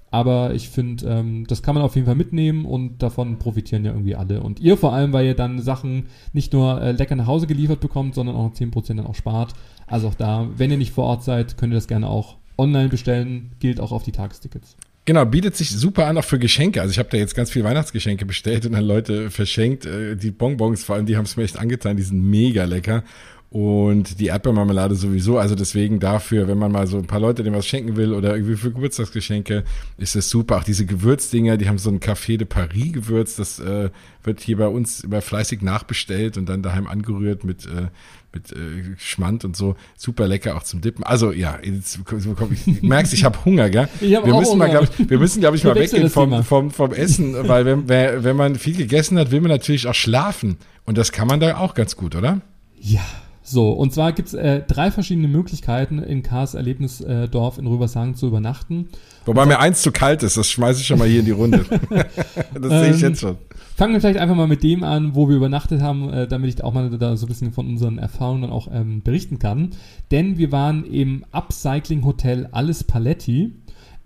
Aber ich finde, ähm, das kann man auf jeden Fall mitnehmen und davon profitieren ja irgendwie alle. Und ihr vor allem, weil ihr dann Sachen nicht nur äh, lecker nach Hause geliefert bekommt, sondern auch 10% dann auch spart. Also auch da, wenn ihr nicht vor Ort seid, könnt ihr das gerne auch online bestellen. Gilt auch auf die Tagestickets. Genau, bietet sich super an auch für Geschenke. Also ich habe da jetzt ganz viel Weihnachtsgeschenke bestellt und dann Leute verschenkt. Äh, die Bonbons vor allem, die haben es mir echt angetan, die sind mega lecker. Und die Erdbeermarmelade sowieso. Also deswegen dafür, wenn man mal so ein paar Leute dem was schenken will oder irgendwie für Geburtstagsgeschenke, ist es super. Auch diese Gewürzdinger, die haben so ein Café de Paris Gewürz. Das äh, wird hier bei uns immer fleißig nachbestellt und dann daheim angerührt mit äh, mit äh, Schmand und so. Super lecker auch zum Dippen. Also ja, jetzt, ich, merkst, ich habe Hunger, gell? Ich hab wir, müssen Hunger. Mal, glaub ich, wir müssen, glaube ich, mal weggehen vom, vom, vom Essen, weil wenn, wenn man viel gegessen hat, will man natürlich auch schlafen. Und das kann man da auch ganz gut, oder? Ja. So, und zwar gibt's äh, drei verschiedene Möglichkeiten, in Kars Erlebnisdorf in Rübershagen zu übernachten. Wobei mir eins zu kalt ist, das schmeiße ich schon mal hier in die Runde. das sehe ich jetzt schon. Fangen wir vielleicht einfach mal mit dem an, wo wir übernachtet haben, äh, damit ich auch mal da so ein bisschen von unseren Erfahrungen dann auch ähm, berichten kann. Denn wir waren im Upcycling Hotel Alles Paletti.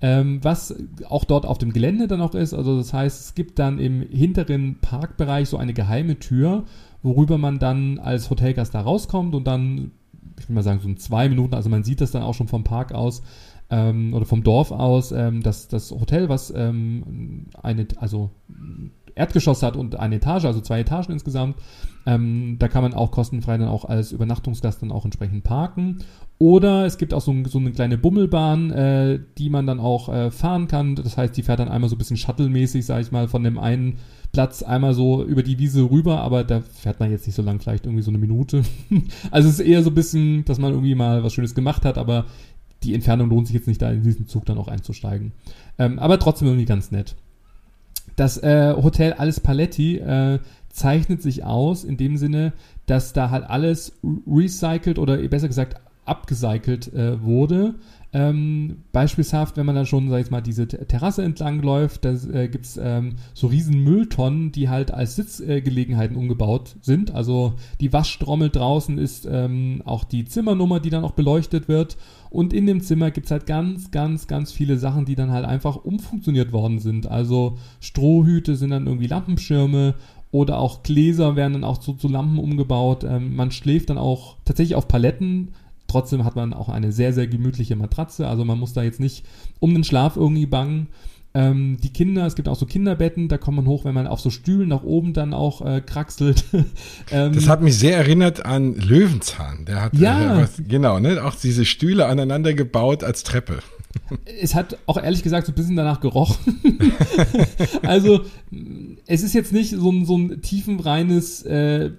Ähm, was auch dort auf dem Gelände dann auch ist. Also das heißt, es gibt dann im hinteren Parkbereich so eine geheime Tür, worüber man dann als Hotelgast da rauskommt und dann, ich will mal sagen, so in zwei Minuten, also man sieht das dann auch schon vom Park aus, ähm, oder vom Dorf aus, ähm, dass das Hotel, was ähm, eine, also Erdgeschoss hat und eine Etage, also zwei Etagen insgesamt. Ähm, da kann man auch kostenfrei dann auch als Übernachtungsgast dann auch entsprechend parken. Oder es gibt auch so, so eine kleine Bummelbahn, äh, die man dann auch äh, fahren kann. Das heißt, die fährt dann einmal so ein bisschen shuttle-mäßig, sag ich mal, von dem einen Platz einmal so über die Wiese rüber, aber da fährt man jetzt nicht so lang, vielleicht irgendwie so eine Minute. also es ist eher so ein bisschen, dass man irgendwie mal was Schönes gemacht hat, aber die Entfernung lohnt sich jetzt nicht, da in diesen Zug dann auch einzusteigen. Ähm, aber trotzdem irgendwie ganz nett. Das äh, Hotel Alles Paletti äh, zeichnet sich aus in dem Sinne, dass da halt alles recycelt oder besser gesagt abgecycelt äh, wurde. Ähm, beispielshaft, wenn man dann schon, sag ich mal, diese Terrasse entlang läuft, da äh, gibt es ähm, so riesen Mülltonnen, die halt als Sitzgelegenheiten umgebaut sind. Also die Waschtrommel draußen ist ähm, auch die Zimmernummer, die dann auch beleuchtet wird. Und in dem Zimmer gibt es halt ganz, ganz, ganz viele Sachen, die dann halt einfach umfunktioniert worden sind. Also Strohhüte sind dann irgendwie Lampenschirme oder auch Gläser werden dann auch zu, zu Lampen umgebaut. Ähm, man schläft dann auch tatsächlich auf Paletten Trotzdem hat man auch eine sehr, sehr gemütliche Matratze. Also man muss da jetzt nicht um den Schlaf irgendwie bangen. Ähm, die Kinder, es gibt auch so Kinderbetten, da kommt man hoch, wenn man auf so Stühlen nach oben dann auch äh, kraxelt. ähm, das hat mich sehr erinnert an Löwenzahn. Der hat ja. Äh, was, genau, ne, auch diese Stühle aneinander gebaut als Treppe. Es hat auch ehrlich gesagt so ein bisschen danach gerochen. also es ist jetzt nicht so ein, so ein tiefenreines äh,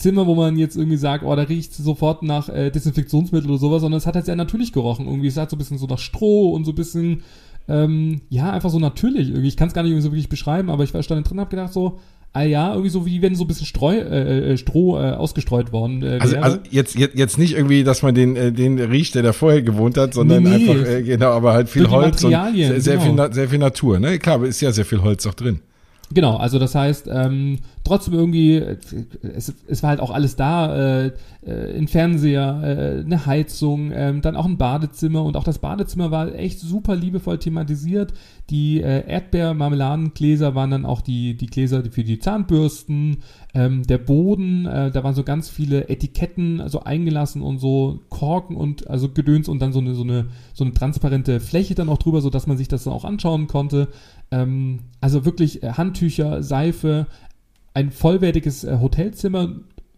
Zimmer, wo man jetzt irgendwie sagt, oh, da riecht sofort nach äh, Desinfektionsmittel oder sowas, sondern es hat halt sehr natürlich gerochen. Irgendwie, es hat so ein bisschen so nach Stroh und so ein bisschen ähm, ja, einfach so natürlich. Irgendwie. Ich kann es gar nicht so wirklich beschreiben, aber ich war stand drin und habe gedacht so, ah ja, irgendwie so wie wenn so ein bisschen Streu, äh, äh, Stroh äh, ausgestreut worden äh, also, also jetzt, jetzt, jetzt nicht irgendwie, dass man den, äh, den riecht, der da vorher gewohnt hat, sondern nee, nee. einfach, äh, genau, aber halt viel Holz und sehr, sehr, genau. viel, sehr viel Natur. Ne? Klar, ist ja sehr viel Holz auch drin. Genau, also das heißt, ähm, trotzdem irgendwie, es, es war halt auch alles da, äh, äh, ein Fernseher, äh, eine Heizung, äh, dann auch ein Badezimmer und auch das Badezimmer war echt super liebevoll thematisiert. Die äh, Erdbeer-Marmeladengläser waren dann auch die, die Gläser für die Zahnbürsten, ähm, der Boden, äh, da waren so ganz viele Etiketten also eingelassen und so Korken und also Gedöns und dann so eine, so eine, so eine transparente Fläche dann auch drüber, sodass man sich das dann auch anschauen konnte. Ähm, also wirklich äh, Handtücher, Seife, ein vollwertiges äh, Hotelzimmer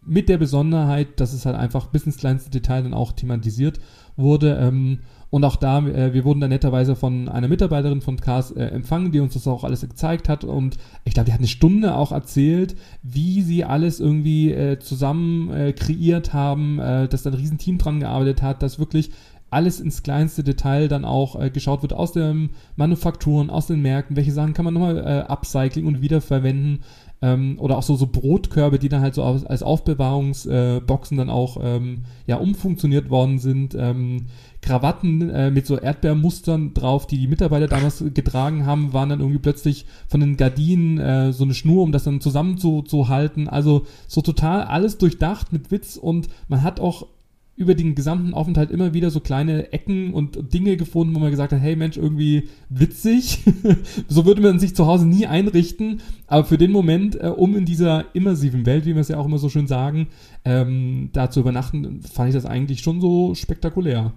mit der Besonderheit, dass es halt einfach bis ins kleinste Detail dann auch thematisiert wurde. Ähm, und auch da, äh, wir wurden da netterweise von einer Mitarbeiterin von Cars äh, empfangen, die uns das auch alles gezeigt hat. Und ich glaube, die hat eine Stunde auch erzählt, wie sie alles irgendwie äh, zusammen äh, kreiert haben, dass da ein Riesenteam dran gearbeitet hat, dass wirklich alles ins kleinste Detail dann auch äh, geschaut wird aus den Manufakturen, aus den Märkten, welche Sachen kann man nochmal äh, upcycling und wiederverwenden. Ähm, oder auch so, so Brotkörbe, die dann halt so als, als Aufbewahrungsboxen äh, dann auch ähm, ja, umfunktioniert worden sind. Ähm, Krawatten äh, mit so Erdbeermustern drauf, die die Mitarbeiter damals getragen haben, waren dann irgendwie plötzlich von den Gardinen äh, so eine Schnur, um das dann zusammen zu, zu halten. Also so total alles durchdacht mit Witz und man hat auch über den gesamten Aufenthalt immer wieder so kleine Ecken und Dinge gefunden, wo man gesagt hat, hey Mensch, irgendwie witzig. so würde man sich zu Hause nie einrichten. Aber für den Moment, äh, um in dieser immersiven Welt, wie wir es ja auch immer so schön sagen, ähm, da zu übernachten, fand ich das eigentlich schon so spektakulär.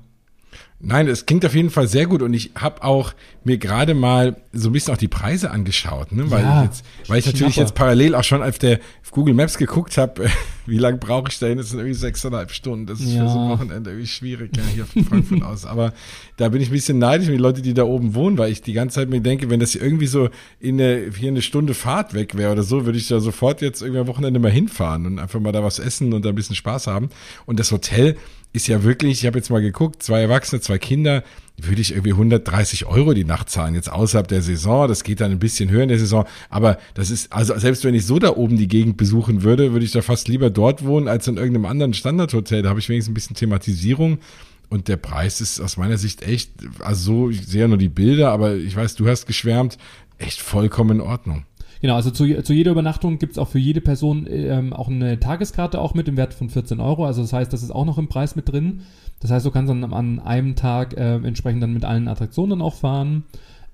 Nein, es klingt auf jeden Fall sehr gut und ich habe auch mir gerade mal so ein bisschen auch die Preise angeschaut, ne? weil, ja, ich jetzt, weil ich natürlich jetzt parallel auch schon auf der auf Google Maps geguckt habe, wie lange brauche ich dahin, das sind irgendwie sechseinhalb Stunden, das ist ja. für so ein Wochenende irgendwie schwierig, ja, hier von Frankfurt aus, aber da bin ich ein bisschen neidisch mit den Leuten, die da oben wohnen, weil ich die ganze Zeit mir denke, wenn das irgendwie so in eine, hier eine Stunde Fahrt weg wäre oder so, würde ich da sofort jetzt irgendwie am Wochenende mal hinfahren und einfach mal da was essen und da ein bisschen Spaß haben. Und das Hotel ist ja wirklich, ich habe jetzt mal geguckt, zwei Erwachsene, zwei Kinder, würde ich irgendwie 130 Euro die Nacht zahlen, jetzt außerhalb der Saison. Das geht dann ein bisschen höher in der Saison. Aber das ist, also selbst wenn ich so da oben die Gegend besuchen würde, würde ich da fast lieber dort wohnen als in irgendeinem anderen Standardhotel. Da habe ich wenigstens ein bisschen Thematisierung. Und der Preis ist aus meiner Sicht echt, also so, ich sehe ja nur die Bilder, aber ich weiß, du hast geschwärmt, echt vollkommen in Ordnung. Genau, also zu, zu jeder Übernachtung gibt es auch für jede Person ähm, auch eine Tageskarte auch mit im Wert von 14 Euro. Also das heißt, das ist auch noch im Preis mit drin. Das heißt, du kannst dann an einem Tag äh, entsprechend dann mit allen Attraktionen auch fahren.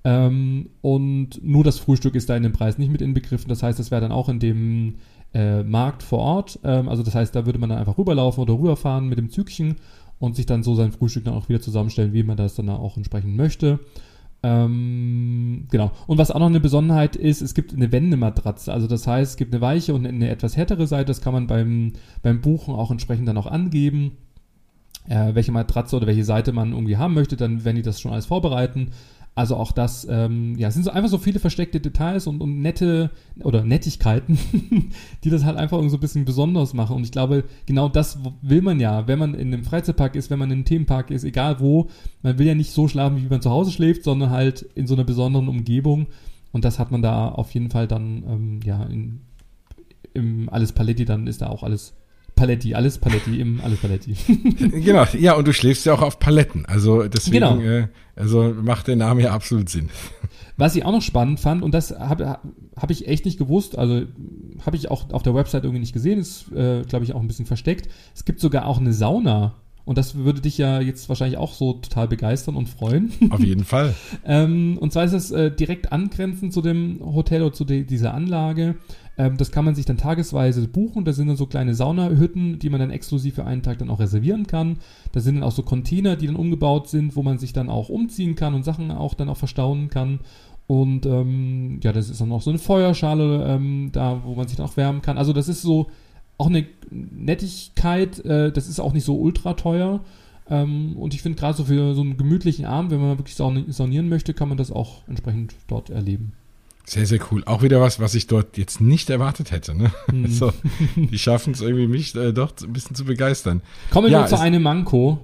Ähm, und nur das Frühstück ist da in dem Preis nicht mit inbegriffen. Das heißt, das wäre dann auch in dem äh, Markt vor Ort. Ähm, also das heißt, da würde man dann einfach rüberlaufen oder rüberfahren mit dem Zügchen und sich dann so sein Frühstück dann auch wieder zusammenstellen, wie man das dann auch entsprechend möchte. Ähm, genau. Und was auch noch eine Besonderheit ist, es gibt eine Wendematratze. Also das heißt, es gibt eine weiche und eine etwas härtere Seite. Das kann man beim, beim Buchen auch entsprechend dann auch angeben, äh, welche Matratze oder welche Seite man irgendwie haben möchte. Dann werden die das schon alles vorbereiten. Also auch das, ähm, ja, sind so einfach so viele versteckte Details und, und nette oder Nettigkeiten, die das halt einfach so ein bisschen besonders machen. Und ich glaube, genau das will man ja, wenn man in einem Freizeitpark ist, wenn man in einem Themenpark ist, egal wo, man will ja nicht so schlafen, wie man zu Hause schläft, sondern halt in so einer besonderen Umgebung. Und das hat man da auf jeden Fall dann, ähm, ja, in, im Alles Paletti, dann ist da auch alles Paletti, alles Paletti im Alles Paletti. genau, ja, und du schläfst ja auch auf Paletten. Also deswegen, genau. äh, also macht der Name ja absolut Sinn. Was ich auch noch spannend fand, und das habe hab ich echt nicht gewusst, also habe ich auch auf der Website irgendwie nicht gesehen, ist, äh, glaube ich, auch ein bisschen versteckt. Es gibt sogar auch eine Sauna. Und das würde dich ja jetzt wahrscheinlich auch so total begeistern und freuen. Auf jeden Fall. ähm, und zwar ist es äh, direkt angrenzend zu dem Hotel oder zu de dieser Anlage. Ähm, das kann man sich dann tagesweise buchen. Da sind dann so kleine Saunahütten, die man dann exklusiv für einen Tag dann auch reservieren kann. Da sind dann auch so Container, die dann umgebaut sind, wo man sich dann auch umziehen kann und Sachen auch dann auch verstauen kann. Und ähm, ja, das ist dann auch so eine Feuerschale ähm, da, wo man sich dann auch wärmen kann. Also das ist so auch eine Nettigkeit. Äh, das ist auch nicht so ultra teuer. Ähm, und ich finde gerade so für so einen gemütlichen Abend, wenn man wirklich saunieren möchte, kann man das auch entsprechend dort erleben. Sehr, sehr cool. Auch wieder was, was ich dort jetzt nicht erwartet hätte. Ne? Mhm. So, die schaffen es irgendwie, mich äh, doch ein bisschen zu begeistern. Kommen ja, wir zu einem Manko.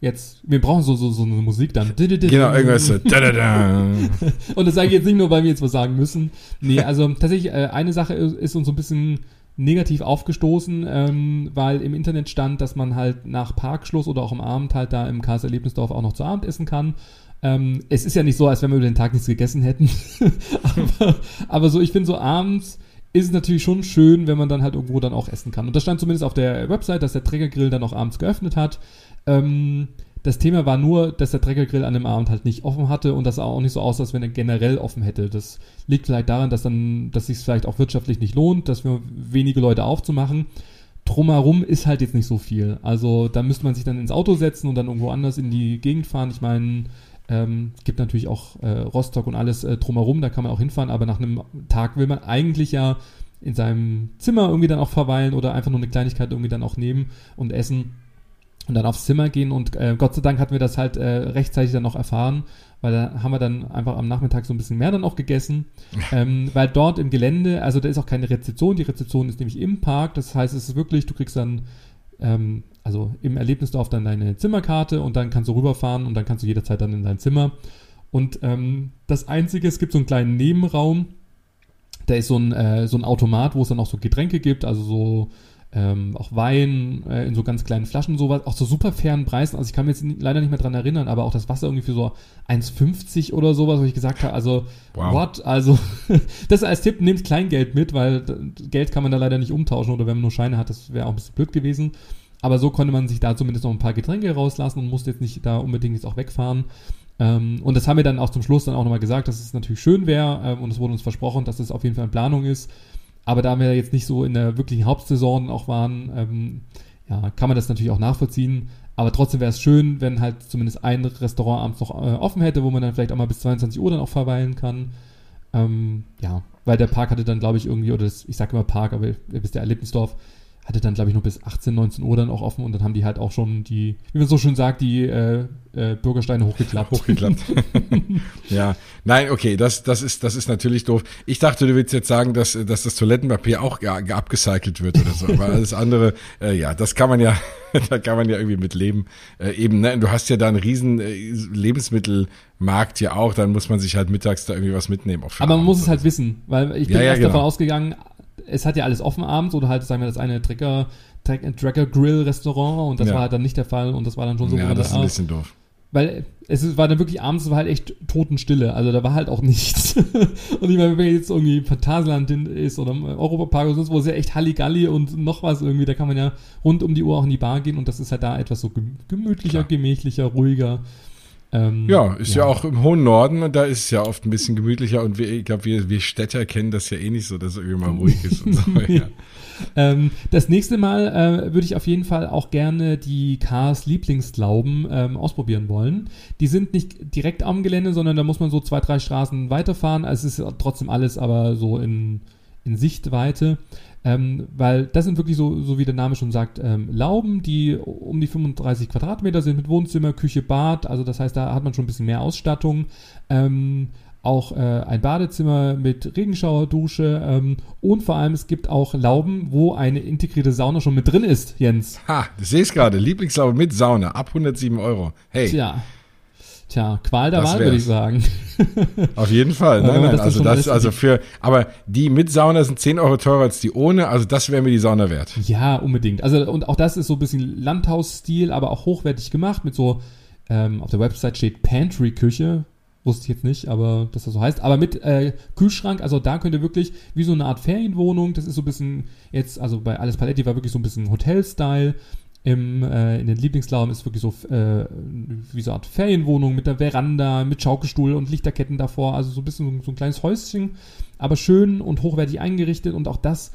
jetzt, wir brauchen so, so, so eine Musik dann. Genau, irgendwas so. Da, da, da. Und das sage ich jetzt nicht nur, weil wir jetzt was sagen müssen. Nee, also tatsächlich, äh, eine Sache ist, uns so ein bisschen negativ aufgestoßen, ähm, weil im Internet stand, dass man halt nach Parkschluss oder auch am Abend halt da im Karls Erlebnisdorf auch noch zu Abend essen kann. Ähm, es ist ja nicht so, als wenn wir über den Tag nichts gegessen hätten. aber, aber so, ich finde so abends ist es natürlich schon schön, wenn man dann halt irgendwo dann auch essen kann. Und das stand zumindest auf der Website, dass der Trägergrill dann auch abends geöffnet hat. Ähm, das Thema war nur, dass der Trägergrill an dem Abend halt nicht offen hatte und das auch nicht so aus, als wenn er generell offen hätte. Das liegt vielleicht daran, dass dann, dass sich vielleicht auch wirtschaftlich nicht lohnt, dass wir wenige Leute aufzumachen. Drumherum ist halt jetzt nicht so viel. Also da müsste man sich dann ins Auto setzen und dann irgendwo anders in die Gegend fahren. Ich meine, ähm, gibt natürlich auch äh, Rostock und alles äh, drumherum, da kann man auch hinfahren, aber nach einem Tag will man eigentlich ja in seinem Zimmer irgendwie dann auch verweilen oder einfach nur eine Kleinigkeit irgendwie dann auch nehmen und essen und dann aufs Zimmer gehen und äh, Gott sei Dank hatten wir das halt äh, rechtzeitig dann noch erfahren, weil da haben wir dann einfach am Nachmittag so ein bisschen mehr dann auch gegessen, ähm, weil dort im Gelände, also da ist auch keine Rezeption, die Rezeption ist nämlich im Park, das heißt es ist wirklich, du kriegst dann ähm, also im Erlebnisdorf dann deine Zimmerkarte und dann kannst du rüberfahren und dann kannst du jederzeit dann in dein Zimmer. Und ähm, das Einzige, es gibt so einen kleinen Nebenraum, da ist so ein, äh, so ein Automat, wo es dann auch so Getränke gibt, also so ähm, auch Wein äh, in so ganz kleinen Flaschen sowas, auch so super fairen Preisen. Also ich kann mir jetzt leider nicht mehr dran erinnern, aber auch das Wasser irgendwie für so 1,50 oder sowas, wo ich gesagt habe, also wow. what? Also das als Tipp, nehmt Kleingeld mit, weil Geld kann man da leider nicht umtauschen oder wenn man nur Scheine hat, das wäre auch ein bisschen blöd gewesen. Aber so konnte man sich da zumindest noch ein paar Getränke rauslassen und musste jetzt nicht da unbedingt jetzt auch wegfahren. Ähm, und das haben wir dann auch zum Schluss dann auch nochmal gesagt, dass es natürlich schön wäre ähm, und es wurde uns versprochen, dass es auf jeden Fall in Planung ist. Aber da wir jetzt nicht so in der wirklichen Hauptsaison auch waren, ähm, ja, kann man das natürlich auch nachvollziehen. Aber trotzdem wäre es schön, wenn halt zumindest ein Restaurant abends noch äh, offen hätte, wo man dann vielleicht auch mal bis 22 Uhr dann auch verweilen kann. Ähm, ja, weil der Park hatte dann, glaube ich, irgendwie, oder das, ich sage immer Park, aber ihr wisst ja, Erlebnisdorf, hatte dann, glaube ich, noch bis 18, 19 Uhr dann auch offen und dann haben die halt auch schon die, wie man so schön sagt, die äh, äh, Bürgersteine hochgeklappt. Hochgeklappt. ja, nein, okay, das, das, ist, das ist natürlich doof. Ich dachte, du willst jetzt sagen, dass, dass das Toilettenpapier auch abgecycelt wird oder so, aber alles andere, äh, ja, das kann man ja, da kann man ja irgendwie mit leben. Äh, eben, ne, du hast ja da einen riesen äh, Lebensmittelmarkt ja auch, dann muss man sich halt mittags da irgendwie was mitnehmen. aber man muss es halt wissen, weil ich bin ja, ja, erst genau. davon ausgegangen, es hat ja alles offen abends oder halt, sagen wir, das eine Trecker, Tracker Grill Restaurant und das ja. war halt dann nicht der Fall und das war dann schon so. Ja, das ist ein bisschen doof. Weil es war dann wirklich abends, es war halt echt Totenstille, also da war halt auch nichts. und ich meine, wenn jetzt irgendwie Phantasialand ist oder Europapark oder sonst wo, ist ja echt Halligalli und noch was irgendwie, da kann man ja rund um die Uhr auch in die Bar gehen und das ist halt da etwas so gemütlicher, Klar. gemächlicher, ruhiger. Ähm, ja, ist ja. ja. auch im hohen Norden und da ist es ja oft ein bisschen gemütlicher und wir, ich glaube, wir, wir Städter kennen das ja eh nicht so, dass es irgendwie mal ruhig ist und so. Ja. ähm, das nächste Mal äh, würde ich auf jeden Fall auch gerne die Cars Lieblingsglauben ähm, ausprobieren wollen. Die sind nicht direkt am Gelände, sondern da muss man so zwei, drei Straßen weiterfahren. Also es ist trotzdem alles aber so in, in Sichtweite. Ähm, weil das sind wirklich so, so wie der Name schon sagt, ähm, Lauben, die um die 35 Quadratmeter sind mit Wohnzimmer, Küche, Bad. Also das heißt, da hat man schon ein bisschen mehr Ausstattung. Ähm, auch äh, ein Badezimmer mit Regenschauerdusche ähm, und vor allem es gibt auch Lauben, wo eine integrierte Sauna schon mit drin ist, Jens. Ha, das sehe ich gerade. Lieblingslaube mit Sauna ab 107 Euro. Hey. Tja. Tja, Qual der Wahl, würde ich sagen. Auf jeden Fall. Nein, nein, also das, also für, aber die mit Sauna sind 10 Euro teurer als die ohne, also das wäre mir die Sauna wert. Ja, unbedingt. Also, und auch das ist so ein bisschen Landhausstil, aber auch hochwertig gemacht mit so, ähm, auf der Website steht Pantry-Küche. Wusste ich jetzt nicht, aber dass das so heißt. Aber mit äh, Kühlschrank, also da könnt ihr wirklich wie so eine Art Ferienwohnung, das ist so ein bisschen jetzt, also bei Alles Paletti war wirklich so ein bisschen Hotel-Style im, äh, in den Lieblingslauben ist wirklich so äh, wie so eine Art Ferienwohnung mit der Veranda, mit Schaukelstuhl und Lichterketten davor. Also so ein bisschen so, so ein kleines Häuschen, aber schön und hochwertig eingerichtet. Und auch das,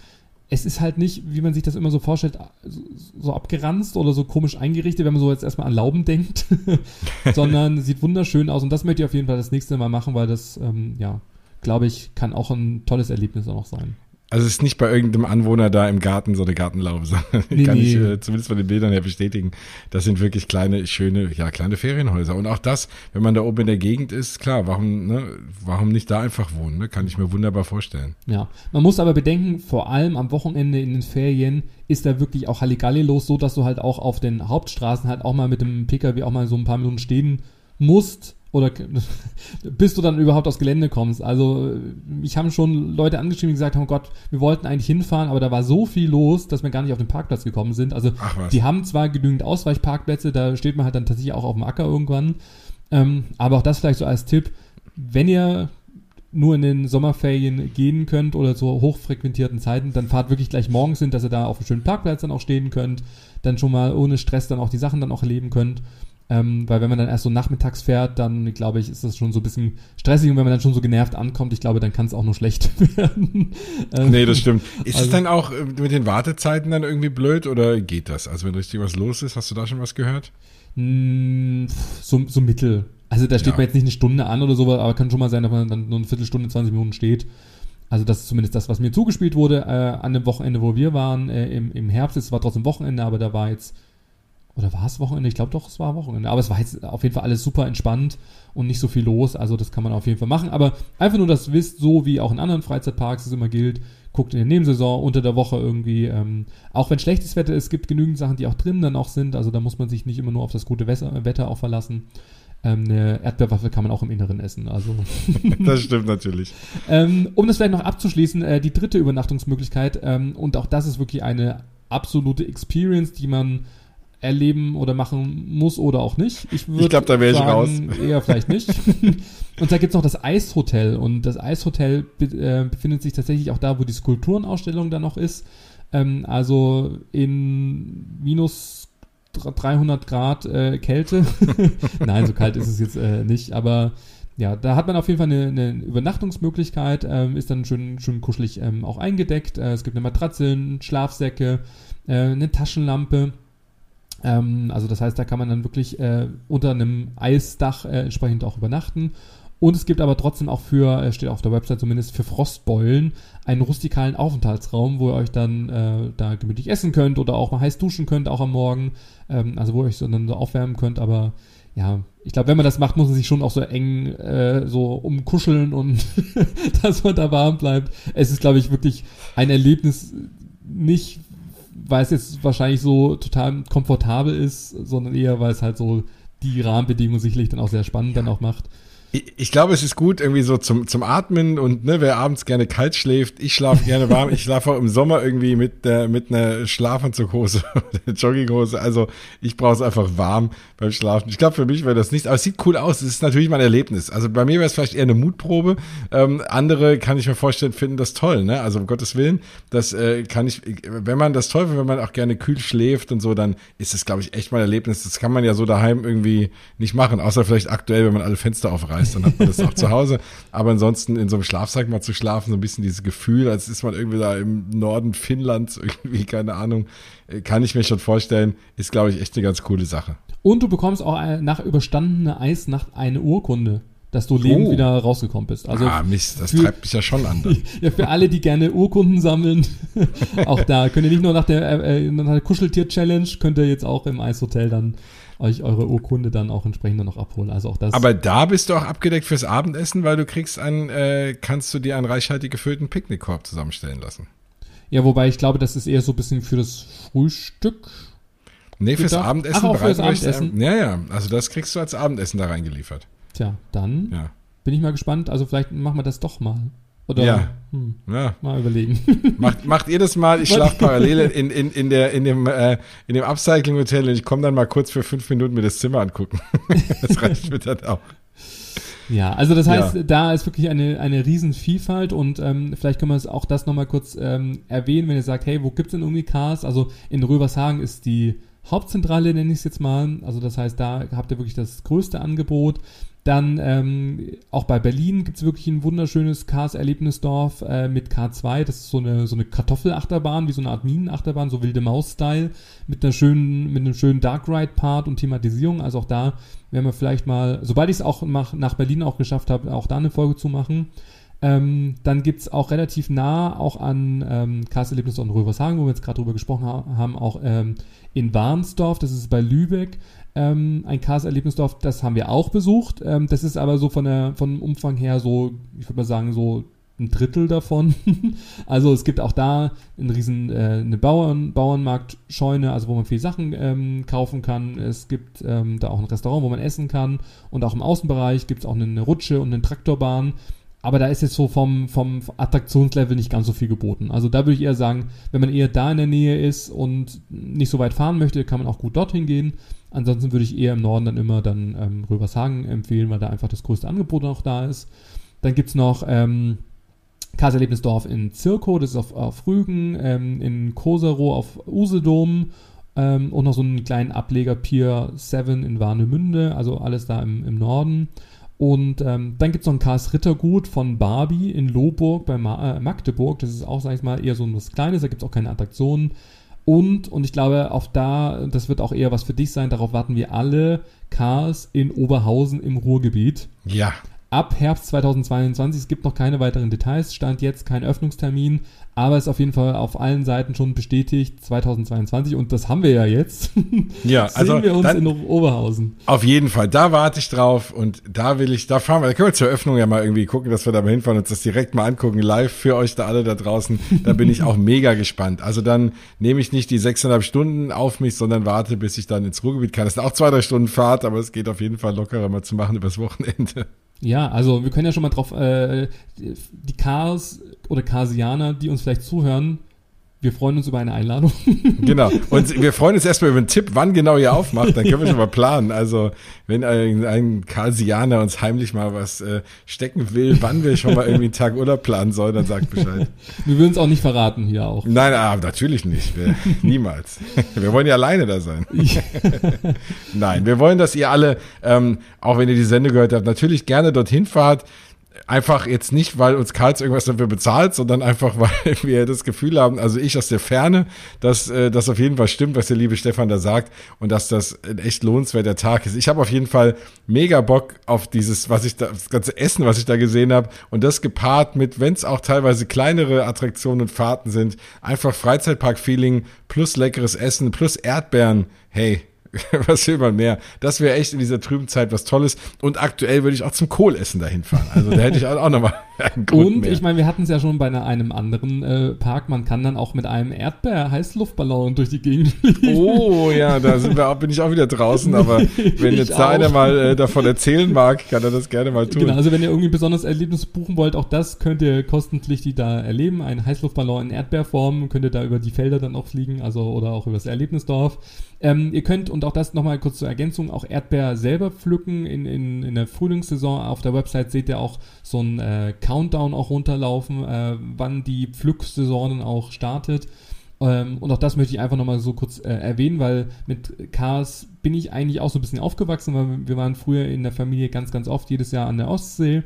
es ist halt nicht, wie man sich das immer so vorstellt, so, so abgeranzt oder so komisch eingerichtet, wenn man so jetzt erstmal an Lauben denkt, sondern sieht wunderschön aus. Und das möchte ich auf jeden Fall das nächste Mal machen, weil das, ähm, ja, glaube ich, kann auch ein tolles Erlebnis auch noch sein. Also es ist nicht bei irgendeinem Anwohner da im Garten so eine Gartenlaube, sondern nee, kann nee. ich äh, zumindest von den Bildern her bestätigen. Das sind wirklich kleine, schöne, ja, kleine Ferienhäuser. Und auch das, wenn man da oben in der Gegend ist, klar, warum, ne, warum nicht da einfach wohnen, ne? Kann ich mir wunderbar vorstellen. Ja, man muss aber bedenken, vor allem am Wochenende in den Ferien ist da wirklich auch Halligalli los, so dass du halt auch auf den Hauptstraßen halt auch mal mit dem Pkw auch mal so ein paar Minuten stehen musst oder bis du dann überhaupt aufs Gelände kommst. Also ich habe schon Leute angeschrieben, die gesagt haben, oh Gott, wir wollten eigentlich hinfahren, aber da war so viel los, dass wir gar nicht auf den Parkplatz gekommen sind. Also die haben zwar genügend Ausweichparkplätze, da steht man halt dann tatsächlich auch auf dem Acker irgendwann. Ähm, aber auch das vielleicht so als Tipp, wenn ihr nur in den Sommerferien gehen könnt oder zu hochfrequentierten Zeiten, dann fahrt wirklich gleich morgens hin, dass ihr da auf einem schönen Parkplatz dann auch stehen könnt, dann schon mal ohne Stress dann auch die Sachen dann auch erleben könnt ähm, weil wenn man dann erst so nachmittags fährt, dann glaube ich, ist das schon so ein bisschen stressig und wenn man dann schon so genervt ankommt, ich glaube, dann kann es auch nur schlecht werden. ähm, nee, das stimmt. Ist also, es dann auch äh, mit den Wartezeiten dann irgendwie blöd oder geht das? Also wenn richtig was los ist, hast du da schon was gehört? Mh, so, so mittel. Also da steht ja. man jetzt nicht eine Stunde an oder so, aber kann schon mal sein, dass man dann nur eine Viertelstunde, 20 Minuten steht. Also das ist zumindest das, was mir zugespielt wurde äh, an dem Wochenende, wo wir waren, äh, im, im Herbst. Es war trotzdem Wochenende, aber da war jetzt oder war es Wochenende? Ich glaube doch, es war Wochenende. Aber es war jetzt auf jeden Fall alles super entspannt und nicht so viel los. Also das kann man auf jeden Fall machen. Aber einfach nur, dass wisst, so wie auch in anderen Freizeitparks es immer gilt, guckt in der Nebensaison unter der Woche irgendwie, ähm, auch wenn schlechtes Wetter ist, es gibt genügend Sachen, die auch drinnen dann auch sind. Also da muss man sich nicht immer nur auf das gute Wetter auch verlassen. Ähm, eine Erdbeerwaffe kann man auch im Inneren essen. Also das stimmt natürlich. ähm, um das vielleicht noch abzuschließen, äh, die dritte Übernachtungsmöglichkeit, ähm, und auch das ist wirklich eine absolute Experience, die man erleben oder machen muss oder auch nicht. Ich, ich glaube, da wäre ich raus. Eher vielleicht nicht. und da gibt es noch das Eishotel. Und das Eishotel be äh, befindet sich tatsächlich auch da, wo die Skulpturenausstellung dann noch ist. Ähm, also in minus 300 Grad äh, Kälte. Nein, so kalt ist es jetzt äh, nicht, aber ja, da hat man auf jeden Fall eine, eine Übernachtungsmöglichkeit, ähm, ist dann schön, schön kuschelig ähm, auch eingedeckt. Äh, es gibt eine Matratze, Schlafsäcke, äh, eine Taschenlampe ähm, also das heißt, da kann man dann wirklich äh, unter einem Eisdach äh, entsprechend auch übernachten. Und es gibt aber trotzdem auch für, äh, steht auf der Website zumindest, für Frostbeulen einen rustikalen Aufenthaltsraum, wo ihr euch dann äh, da gemütlich essen könnt oder auch mal heiß duschen könnt, auch am Morgen. Ähm, also wo ihr euch so dann so aufwärmen könnt, aber ja, ich glaube, wenn man das macht, muss man sich schon auch so eng äh, so umkuscheln und dass man da warm bleibt. Es ist, glaube ich, wirklich ein Erlebnis, nicht weil es jetzt wahrscheinlich so total komfortabel ist, sondern eher, weil es halt so die Rahmenbedingungen sicherlich dann auch sehr spannend ja. dann auch macht. Ich, glaube, es ist gut irgendwie so zum, zum Atmen und ne, wer abends gerne kalt schläft, ich schlafe gerne warm. ich schlafe auch im Sommer irgendwie mit, der, mit einer Schlafanzughose oder Jogginghose. Also ich brauche es einfach warm beim Schlafen. Ich glaube, für mich wäre das nicht, aber es sieht cool aus. Es ist natürlich mein Erlebnis. Also bei mir wäre es vielleicht eher eine Mutprobe. Ähm, andere kann ich mir vorstellen, finden das toll. Ne? Also um Gottes Willen, das äh, kann ich, wenn man das toll findet, wenn man auch gerne kühl schläft und so, dann ist es, glaube ich, echt mein Erlebnis. Das kann man ja so daheim irgendwie nicht machen, außer vielleicht aktuell, wenn man alle Fenster aufreißt weiß, dann hat man das auch zu Hause. Aber ansonsten in so einem Schlafsack mal zu schlafen, so ein bisschen dieses Gefühl, als ist man irgendwie da im Norden Finnlands, irgendwie, keine Ahnung, äh, kann ich mir schon vorstellen, ist, glaube ich, echt eine ganz coole Sache. Und du bekommst auch nach überstandener Eisnacht eine Urkunde dass du lebend oh. wieder rausgekommen bist. Also ah, Mist, das für, treibt mich ja schon an. ja, für alle, die gerne Urkunden sammeln, auch da könnt ihr nicht nur nach der, äh, äh der Kuscheltier-Challenge, könnt ihr jetzt auch im Eishotel dann euch eure Urkunde dann auch entsprechend noch abholen. Also auch das. Aber da bist du auch abgedeckt fürs Abendessen, weil du kriegst einen, äh, kannst du dir einen reichhaltig gefüllten Picknickkorb zusammenstellen lassen. Ja, wobei ich glaube, das ist eher so ein bisschen für das Frühstück. Nee, fürs gedacht. Abendessen. Ach, auch fürs Abendessen. ja, ja. Also das kriegst du als Abendessen da reingeliefert. Tja, dann ja. bin ich mal gespannt. Also vielleicht machen wir das doch mal. Oder ja. Hm, ja. mal überlegen. Macht, macht ihr das mal, ich schlafe parallel in, in, in, der, in dem, äh, in dem Upcycling-Hotel und ich komme dann mal kurz für fünf Minuten mir das Zimmer angucken. das reicht mir dann auch. Ja, also das heißt, ja. da ist wirklich eine, eine Riesenvielfalt und ähm, vielleicht können wir es auch das nochmal kurz ähm, erwähnen, wenn ihr sagt, hey, wo gibt's denn irgendwie Cars? Also in Rövershagen ist die Hauptzentrale, nenne ich es jetzt mal. Also das heißt, da habt ihr wirklich das größte Angebot. Dann ähm, auch bei Berlin gibt es wirklich ein wunderschönes Cars-Erlebnisdorf äh, mit K2. Das ist so eine, so eine Kartoffelachterbahn, wie so eine Art Minenachterbahn, so wilde Maus-Style, mit einer schönen, mit einem schönen Dark Ride-Part und Thematisierung. Also auch da werden wir vielleicht mal, sobald ich es auch nach, nach Berlin auch geschafft habe, auch da eine Folge zu machen. Ähm, dann gibt's auch relativ nah, auch an ähm, Karlserlebnis und Rövershagen, wo wir jetzt gerade drüber gesprochen ha haben, auch ähm, in Warnsdorf, das ist bei Lübeck, ähm, ein Karlserlebnisdorf, das haben wir auch besucht. Ähm, das ist aber so von der, vom Umfang her so, ich würde mal sagen, so ein Drittel davon. also es gibt auch da einen riesen äh, eine Bauern, Bauernmarktscheune, also wo man viel Sachen ähm, kaufen kann. Es gibt ähm, da auch ein Restaurant, wo man essen kann und auch im Außenbereich gibt es auch eine Rutsche und eine Traktorbahn. Aber da ist jetzt so vom, vom Attraktionslevel nicht ganz so viel geboten. Also da würde ich eher sagen, wenn man eher da in der Nähe ist und nicht so weit fahren möchte, kann man auch gut dorthin gehen. Ansonsten würde ich eher im Norden dann immer dann ähm, Röbershagen empfehlen, weil da einfach das größte Angebot auch da ist. Dann gibt es noch ähm, Karlserlebnisdorf in Zirkow, das ist auf, auf Rügen, ähm, in Koserow auf Usedom ähm, und noch so einen kleinen Ableger Pier 7 in Warnemünde, also alles da im, im Norden. Und ähm, dann gibt es noch ein Karls Rittergut von Barbie in Lohburg bei Ma äh, Magdeburg. Das ist auch, sag ich mal, eher so was Kleines, da gibt es auch keine Attraktionen. Und, und ich glaube, auf da, das wird auch eher was für dich sein, darauf warten wir alle, Cars in Oberhausen im Ruhrgebiet. Ja. Ab Herbst 2022, es gibt noch keine weiteren Details, stand jetzt kein Öffnungstermin, aber ist auf jeden Fall auf allen Seiten schon bestätigt 2022 und das haben wir ja jetzt. Ja, Sehen also wir uns in Oberhausen. Auf jeden Fall, da warte ich drauf und da will ich, da fahren wir, da können wir zur Öffnung ja mal irgendwie gucken, dass wir da mal hinfahren und uns das direkt mal angucken, live für euch da alle da draußen. Da bin ich auch mega gespannt. Also dann nehme ich nicht die sechseinhalb Stunden auf mich, sondern warte, bis ich dann ins Ruhrgebiet kann. Das sind auch zwei, drei Stunden Fahrt, aber es geht auf jeden Fall lockerer mal zu machen übers Wochenende. Ja, also wir können ja schon mal drauf, äh, die Cars oder Carsianer, die uns vielleicht zuhören, wir freuen uns über eine Einladung. Genau. Und wir freuen uns erstmal über einen Tipp, wann genau ihr aufmacht. Dann können wir schon mal planen. Also, wenn ein, ein Karlsianer uns heimlich mal was äh, stecken will, wann wir schon mal irgendwie einen Tag Urlaub planen sollen, dann sagt Bescheid. Wir würden es auch nicht verraten hier auch. Nein, ah, natürlich nicht. Wir, niemals. Wir wollen ja alleine da sein. Nein, wir wollen, dass ihr alle, ähm, auch wenn ihr die Sende gehört habt, natürlich gerne dorthin fahrt einfach jetzt nicht, weil uns Karls irgendwas dafür bezahlt, sondern einfach, weil wir das Gefühl haben, also ich aus der Ferne, dass äh, das auf jeden Fall stimmt, was der liebe Stefan da sagt und dass das ein echt lohnenswerter Tag ist. Ich habe auf jeden Fall mega Bock auf dieses, was ich da, das ganze Essen, was ich da gesehen habe und das gepaart mit, wenn es auch teilweise kleinere Attraktionen und Fahrten sind, einfach Freizeitpark-Feeling plus leckeres Essen plus Erdbeeren. Hey, was will man mehr? Das wäre echt in dieser trüben Zeit was Tolles. Und aktuell würde ich auch zum Kohlessen dahin fahren. Also da hätte ich auch nochmal einen Grund Und mehr. ich meine, wir hatten es ja schon bei einer, einem anderen äh, Park. Man kann dann auch mit einem Erdbeer-Heißluftballon durch die Gegend fliegen. Oh ja, da sind wir auch, bin ich auch wieder draußen. Aber wenn jetzt da einer mal äh, davon erzählen mag, kann er das gerne mal tun. Genau, also wenn ihr irgendwie ein besonderes Erlebnis buchen wollt, auch das könnt ihr kostenpflichtig da erleben. Ein Heißluftballon in Erdbeerform, könnt ihr da über die Felder dann auch fliegen, also oder auch über das Erlebnisdorf. Ähm, ihr könnt, und auch das nochmal kurz zur Ergänzung, auch Erdbeer selber pflücken. In, in, in der Frühlingssaison auf der Website seht ihr auch so ein äh, Countdown auch runterlaufen, äh, wann die Pflücksaison auch startet. Ähm, und auch das möchte ich einfach nochmal so kurz äh, erwähnen, weil mit Cars bin ich eigentlich auch so ein bisschen aufgewachsen, weil wir waren früher in der Familie ganz, ganz oft jedes Jahr an der Ostsee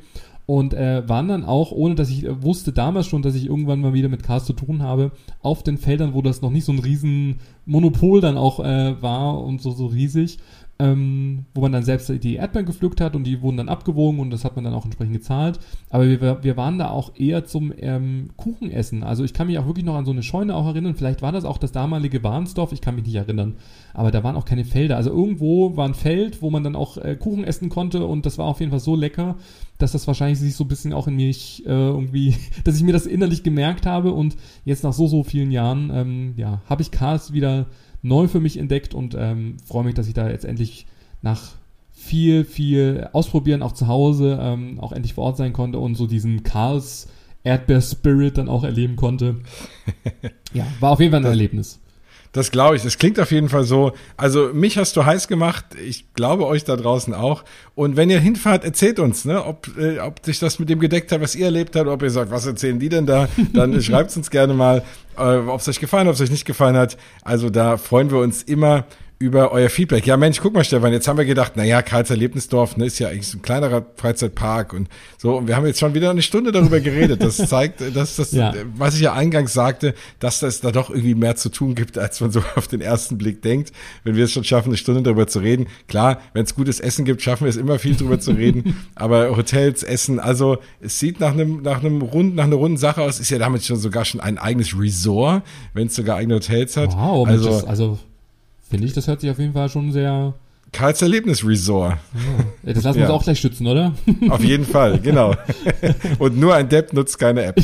und äh, waren dann auch, ohne dass ich äh, wusste damals schon, dass ich irgendwann mal wieder mit Cars zu tun habe, auf den Feldern, wo das noch nicht so ein riesen Monopol dann auch äh, war und so, so riesig, ähm, wo man dann selbst die Erdbeeren gepflückt hat und die wurden dann abgewogen und das hat man dann auch entsprechend gezahlt. Aber wir, wir waren da auch eher zum ähm, Kuchenessen. Also ich kann mich auch wirklich noch an so eine Scheune auch erinnern. Vielleicht war das auch das damalige Warnsdorf, ich kann mich nicht erinnern. Aber da waren auch keine Felder. Also irgendwo war ein Feld, wo man dann auch äh, Kuchen essen konnte und das war auf jeden Fall so lecker, dass das wahrscheinlich sich so ein bisschen auch in mich äh, irgendwie, dass ich mir das innerlich gemerkt habe und jetzt nach so, so vielen Jahren, ähm, ja, habe ich Cars wieder neu für mich entdeckt und ähm, freue mich, dass ich da jetzt endlich nach viel, viel ausprobieren, auch zu Hause, ähm, auch endlich vor Ort sein konnte und so diesen Cars Erdbeer-Spirit dann auch erleben konnte. ja, war auf jeden Fall ein Erlebnis. Das glaube ich. Das klingt auf jeden Fall so. Also mich hast du heiß gemacht. Ich glaube euch da draußen auch. Und wenn ihr hinfahrt, erzählt uns, ne, ob, äh, ob sich das mit dem gedeckt hat, was ihr erlebt habt, ob ihr sagt, was erzählen die denn da? Dann schreibt uns gerne mal, äh, ob es euch gefallen hat, ob es euch nicht gefallen hat. Also da freuen wir uns immer über euer Feedback. Ja, Mensch, guck mal, Stefan, jetzt haben wir gedacht, naja, Karls Erlebnisdorf ne, ist ja eigentlich so ein kleinerer Freizeitpark und so. Und wir haben jetzt schon wieder eine Stunde darüber geredet. Das zeigt, dass das, ja. was ich ja eingangs sagte, dass das da doch irgendwie mehr zu tun gibt, als man so auf den ersten Blick denkt. Wenn wir es schon schaffen, eine Stunde darüber zu reden. Klar, wenn es gutes Essen gibt, schaffen wir es immer viel darüber zu reden. Aber Hotels, Essen, also es sieht nach einem, nach einem runden, nach einer runden Sache aus. Ist ja damit schon sogar schon ein eigenes Resort, wenn es sogar eigene Hotels hat. Wow, also, das, also Finde ich, das hört sich auf jeden Fall schon sehr. Karls Erlebnisresort. Ja. Das lassen wir ja. uns auch gleich schützen, oder? Auf jeden Fall, genau. Und nur ein Depp nutzt keine App.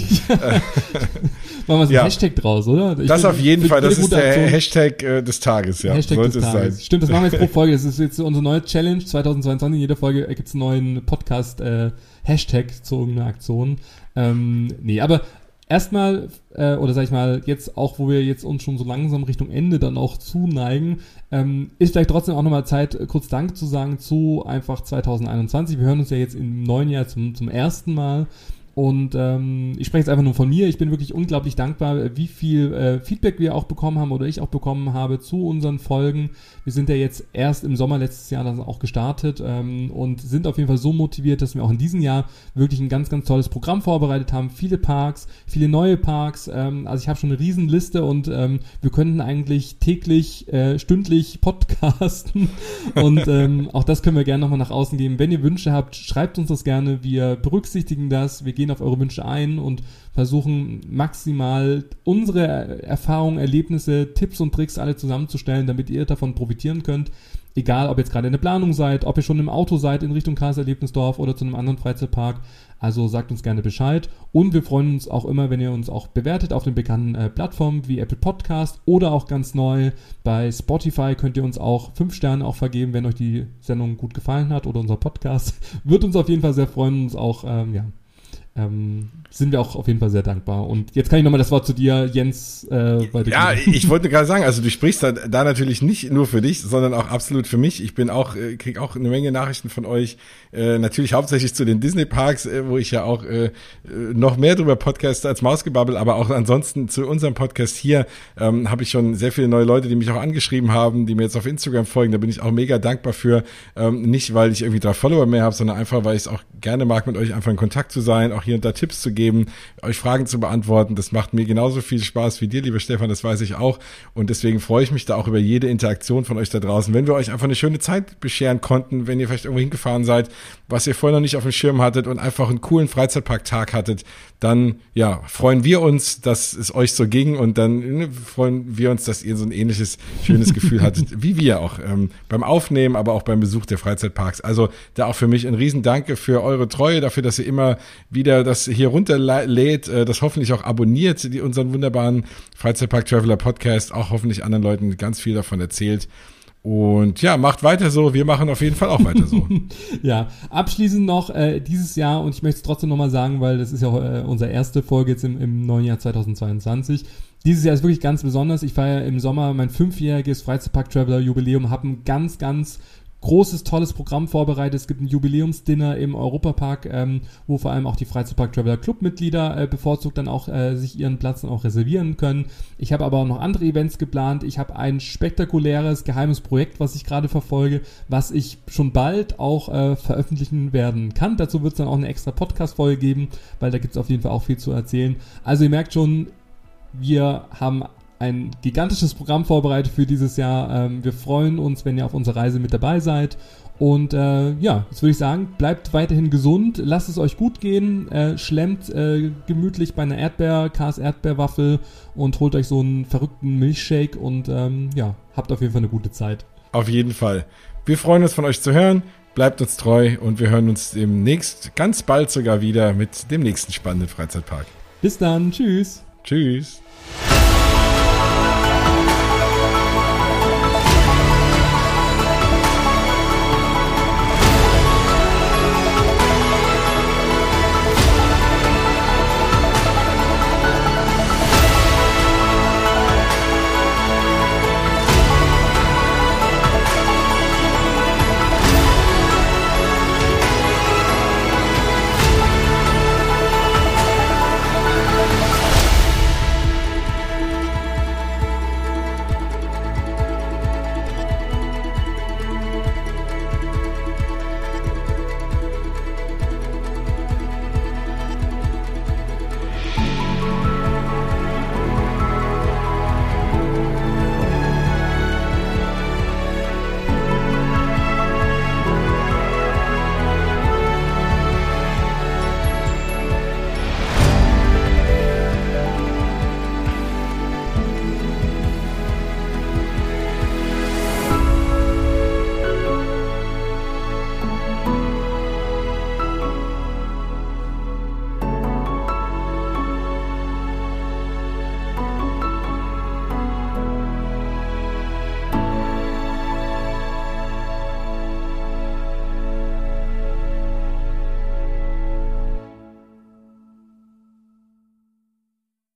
Machen wir so ja. ein Hashtag draus, oder? Ich das bin, auf jeden Fall, das ist der Aktion. Hashtag äh, des Tages, ja. Hashtag Sollte des Tages. Stimmt, das machen wir jetzt pro Folge. Das ist jetzt unsere neue Challenge 2022. In jeder Folge gibt es einen neuen Podcast äh, Hashtag zu irgendeiner Aktion. Ähm, nee, aber erstmal, äh, oder sag ich mal, jetzt auch, wo wir jetzt uns schon so langsam Richtung Ende dann auch zuneigen, ähm, ist vielleicht trotzdem auch nochmal Zeit, kurz Dank zu sagen zu einfach 2021. Wir hören uns ja jetzt im neuen Jahr zum, zum ersten Mal. Und ähm, ich spreche jetzt einfach nur von mir. Ich bin wirklich unglaublich dankbar, wie viel äh, Feedback wir auch bekommen haben oder ich auch bekommen habe zu unseren Folgen. Wir sind ja jetzt erst im Sommer letztes Jahr dann auch gestartet ähm, und sind auf jeden Fall so motiviert, dass wir auch in diesem Jahr wirklich ein ganz, ganz tolles Programm vorbereitet haben. Viele Parks, viele neue Parks. Ähm, also ich habe schon eine Riesenliste und ähm, wir könnten eigentlich täglich, äh, stündlich podcasten. und ähm, auch das können wir gerne nochmal nach außen geben. Wenn ihr Wünsche habt, schreibt uns das gerne. Wir berücksichtigen das. Wir gehen gehen auf eure Wünsche ein und versuchen maximal unsere Erfahrungen, Erlebnisse, Tipps und Tricks alle zusammenzustellen, damit ihr davon profitieren könnt. Egal, ob ihr jetzt gerade in der Planung seid, ob ihr schon im Auto seid in Richtung Kreiserlebnisdorf oder zu einem anderen Freizeitpark. Also sagt uns gerne Bescheid. Und wir freuen uns auch immer, wenn ihr uns auch bewertet auf den bekannten äh, Plattformen wie Apple Podcast oder auch ganz neu bei Spotify könnt ihr uns auch fünf Sterne auch vergeben, wenn euch die Sendung gut gefallen hat oder unser Podcast. Wird uns auf jeden Fall sehr freuen, uns auch ähm, ja, ähm, sind wir auch auf jeden Fall sehr dankbar. Und jetzt kann ich nochmal das Wort zu dir, Jens. Äh, ja, ich wollte gerade sagen, also du sprichst da, da natürlich nicht nur für dich, sondern auch absolut für mich. Ich bin auch, äh, krieg auch eine Menge Nachrichten von euch, äh, natürlich hauptsächlich zu den Disney-Parks, äh, wo ich ja auch äh, noch mehr drüber podcaste als Mausgebabbel, aber auch ansonsten zu unserem Podcast hier ähm, habe ich schon sehr viele neue Leute, die mich auch angeschrieben haben, die mir jetzt auf Instagram folgen. Da bin ich auch mega dankbar für. Ähm, nicht, weil ich irgendwie drei Follower mehr habe, sondern einfach, weil ich es auch gerne mag, mit euch einfach in Kontakt zu sein, auch hier und da Tipps zu geben, euch Fragen zu beantworten. Das macht mir genauso viel Spaß wie dir, lieber Stefan, das weiß ich auch. Und deswegen freue ich mich da auch über jede Interaktion von euch da draußen. Wenn wir euch einfach eine schöne Zeit bescheren konnten, wenn ihr vielleicht irgendwo hingefahren seid, was ihr vorher noch nicht auf dem Schirm hattet und einfach einen coolen Freizeitparktag hattet, dann ja, freuen wir uns, dass es euch so ging und dann ne, freuen wir uns, dass ihr so ein ähnliches schönes Gefühl hattet, wie wir auch ähm, beim Aufnehmen, aber auch beim Besuch der Freizeitparks. Also da auch für mich ein Riesendanke für eure Treue, dafür, dass ihr immer wieder das hier runterlädt, äh, das hoffentlich auch abonniert, die, unseren wunderbaren Freizeitpark Traveler Podcast, auch hoffentlich anderen Leuten ganz viel davon erzählt. Und ja, macht weiter so. Wir machen auf jeden Fall auch weiter so. ja, abschließend noch äh, dieses Jahr, und ich möchte es trotzdem nochmal sagen, weil das ist ja äh, unsere erste Folge jetzt im, im neuen Jahr 2022. Dieses Jahr ist wirklich ganz besonders. Ich feiere im Sommer mein fünfjähriges Freizeitpark Traveler Jubiläum, habe ein ganz, ganz großes, tolles Programm vorbereitet. Es gibt ein Jubiläumsdinner im Europapark, ähm, wo vor allem auch die Freizeitpark Traveler Club Mitglieder äh, bevorzugt dann auch äh, sich ihren Platz dann auch reservieren können. Ich habe aber auch noch andere Events geplant. Ich habe ein spektakuläres geheimes Projekt, was ich gerade verfolge, was ich schon bald auch äh, veröffentlichen werden kann. Dazu wird es dann auch eine extra Podcast-Folge geben, weil da gibt es auf jeden Fall auch viel zu erzählen. Also ihr merkt schon, wir haben ein gigantisches Programm vorbereitet für dieses Jahr. Ähm, wir freuen uns, wenn ihr auf unserer Reise mit dabei seid. Und äh, ja, jetzt würde ich sagen, bleibt weiterhin gesund, lasst es euch gut gehen, äh, schlemmt äh, gemütlich bei einer Erdbeer, Kars Erdbeerwaffel und holt euch so einen verrückten Milchshake und ähm, ja, habt auf jeden Fall eine gute Zeit. Auf jeden Fall. Wir freuen uns von euch zu hören, bleibt uns treu und wir hören uns demnächst, ganz bald sogar wieder mit dem nächsten spannenden Freizeitpark. Bis dann, tschüss. Tschüss.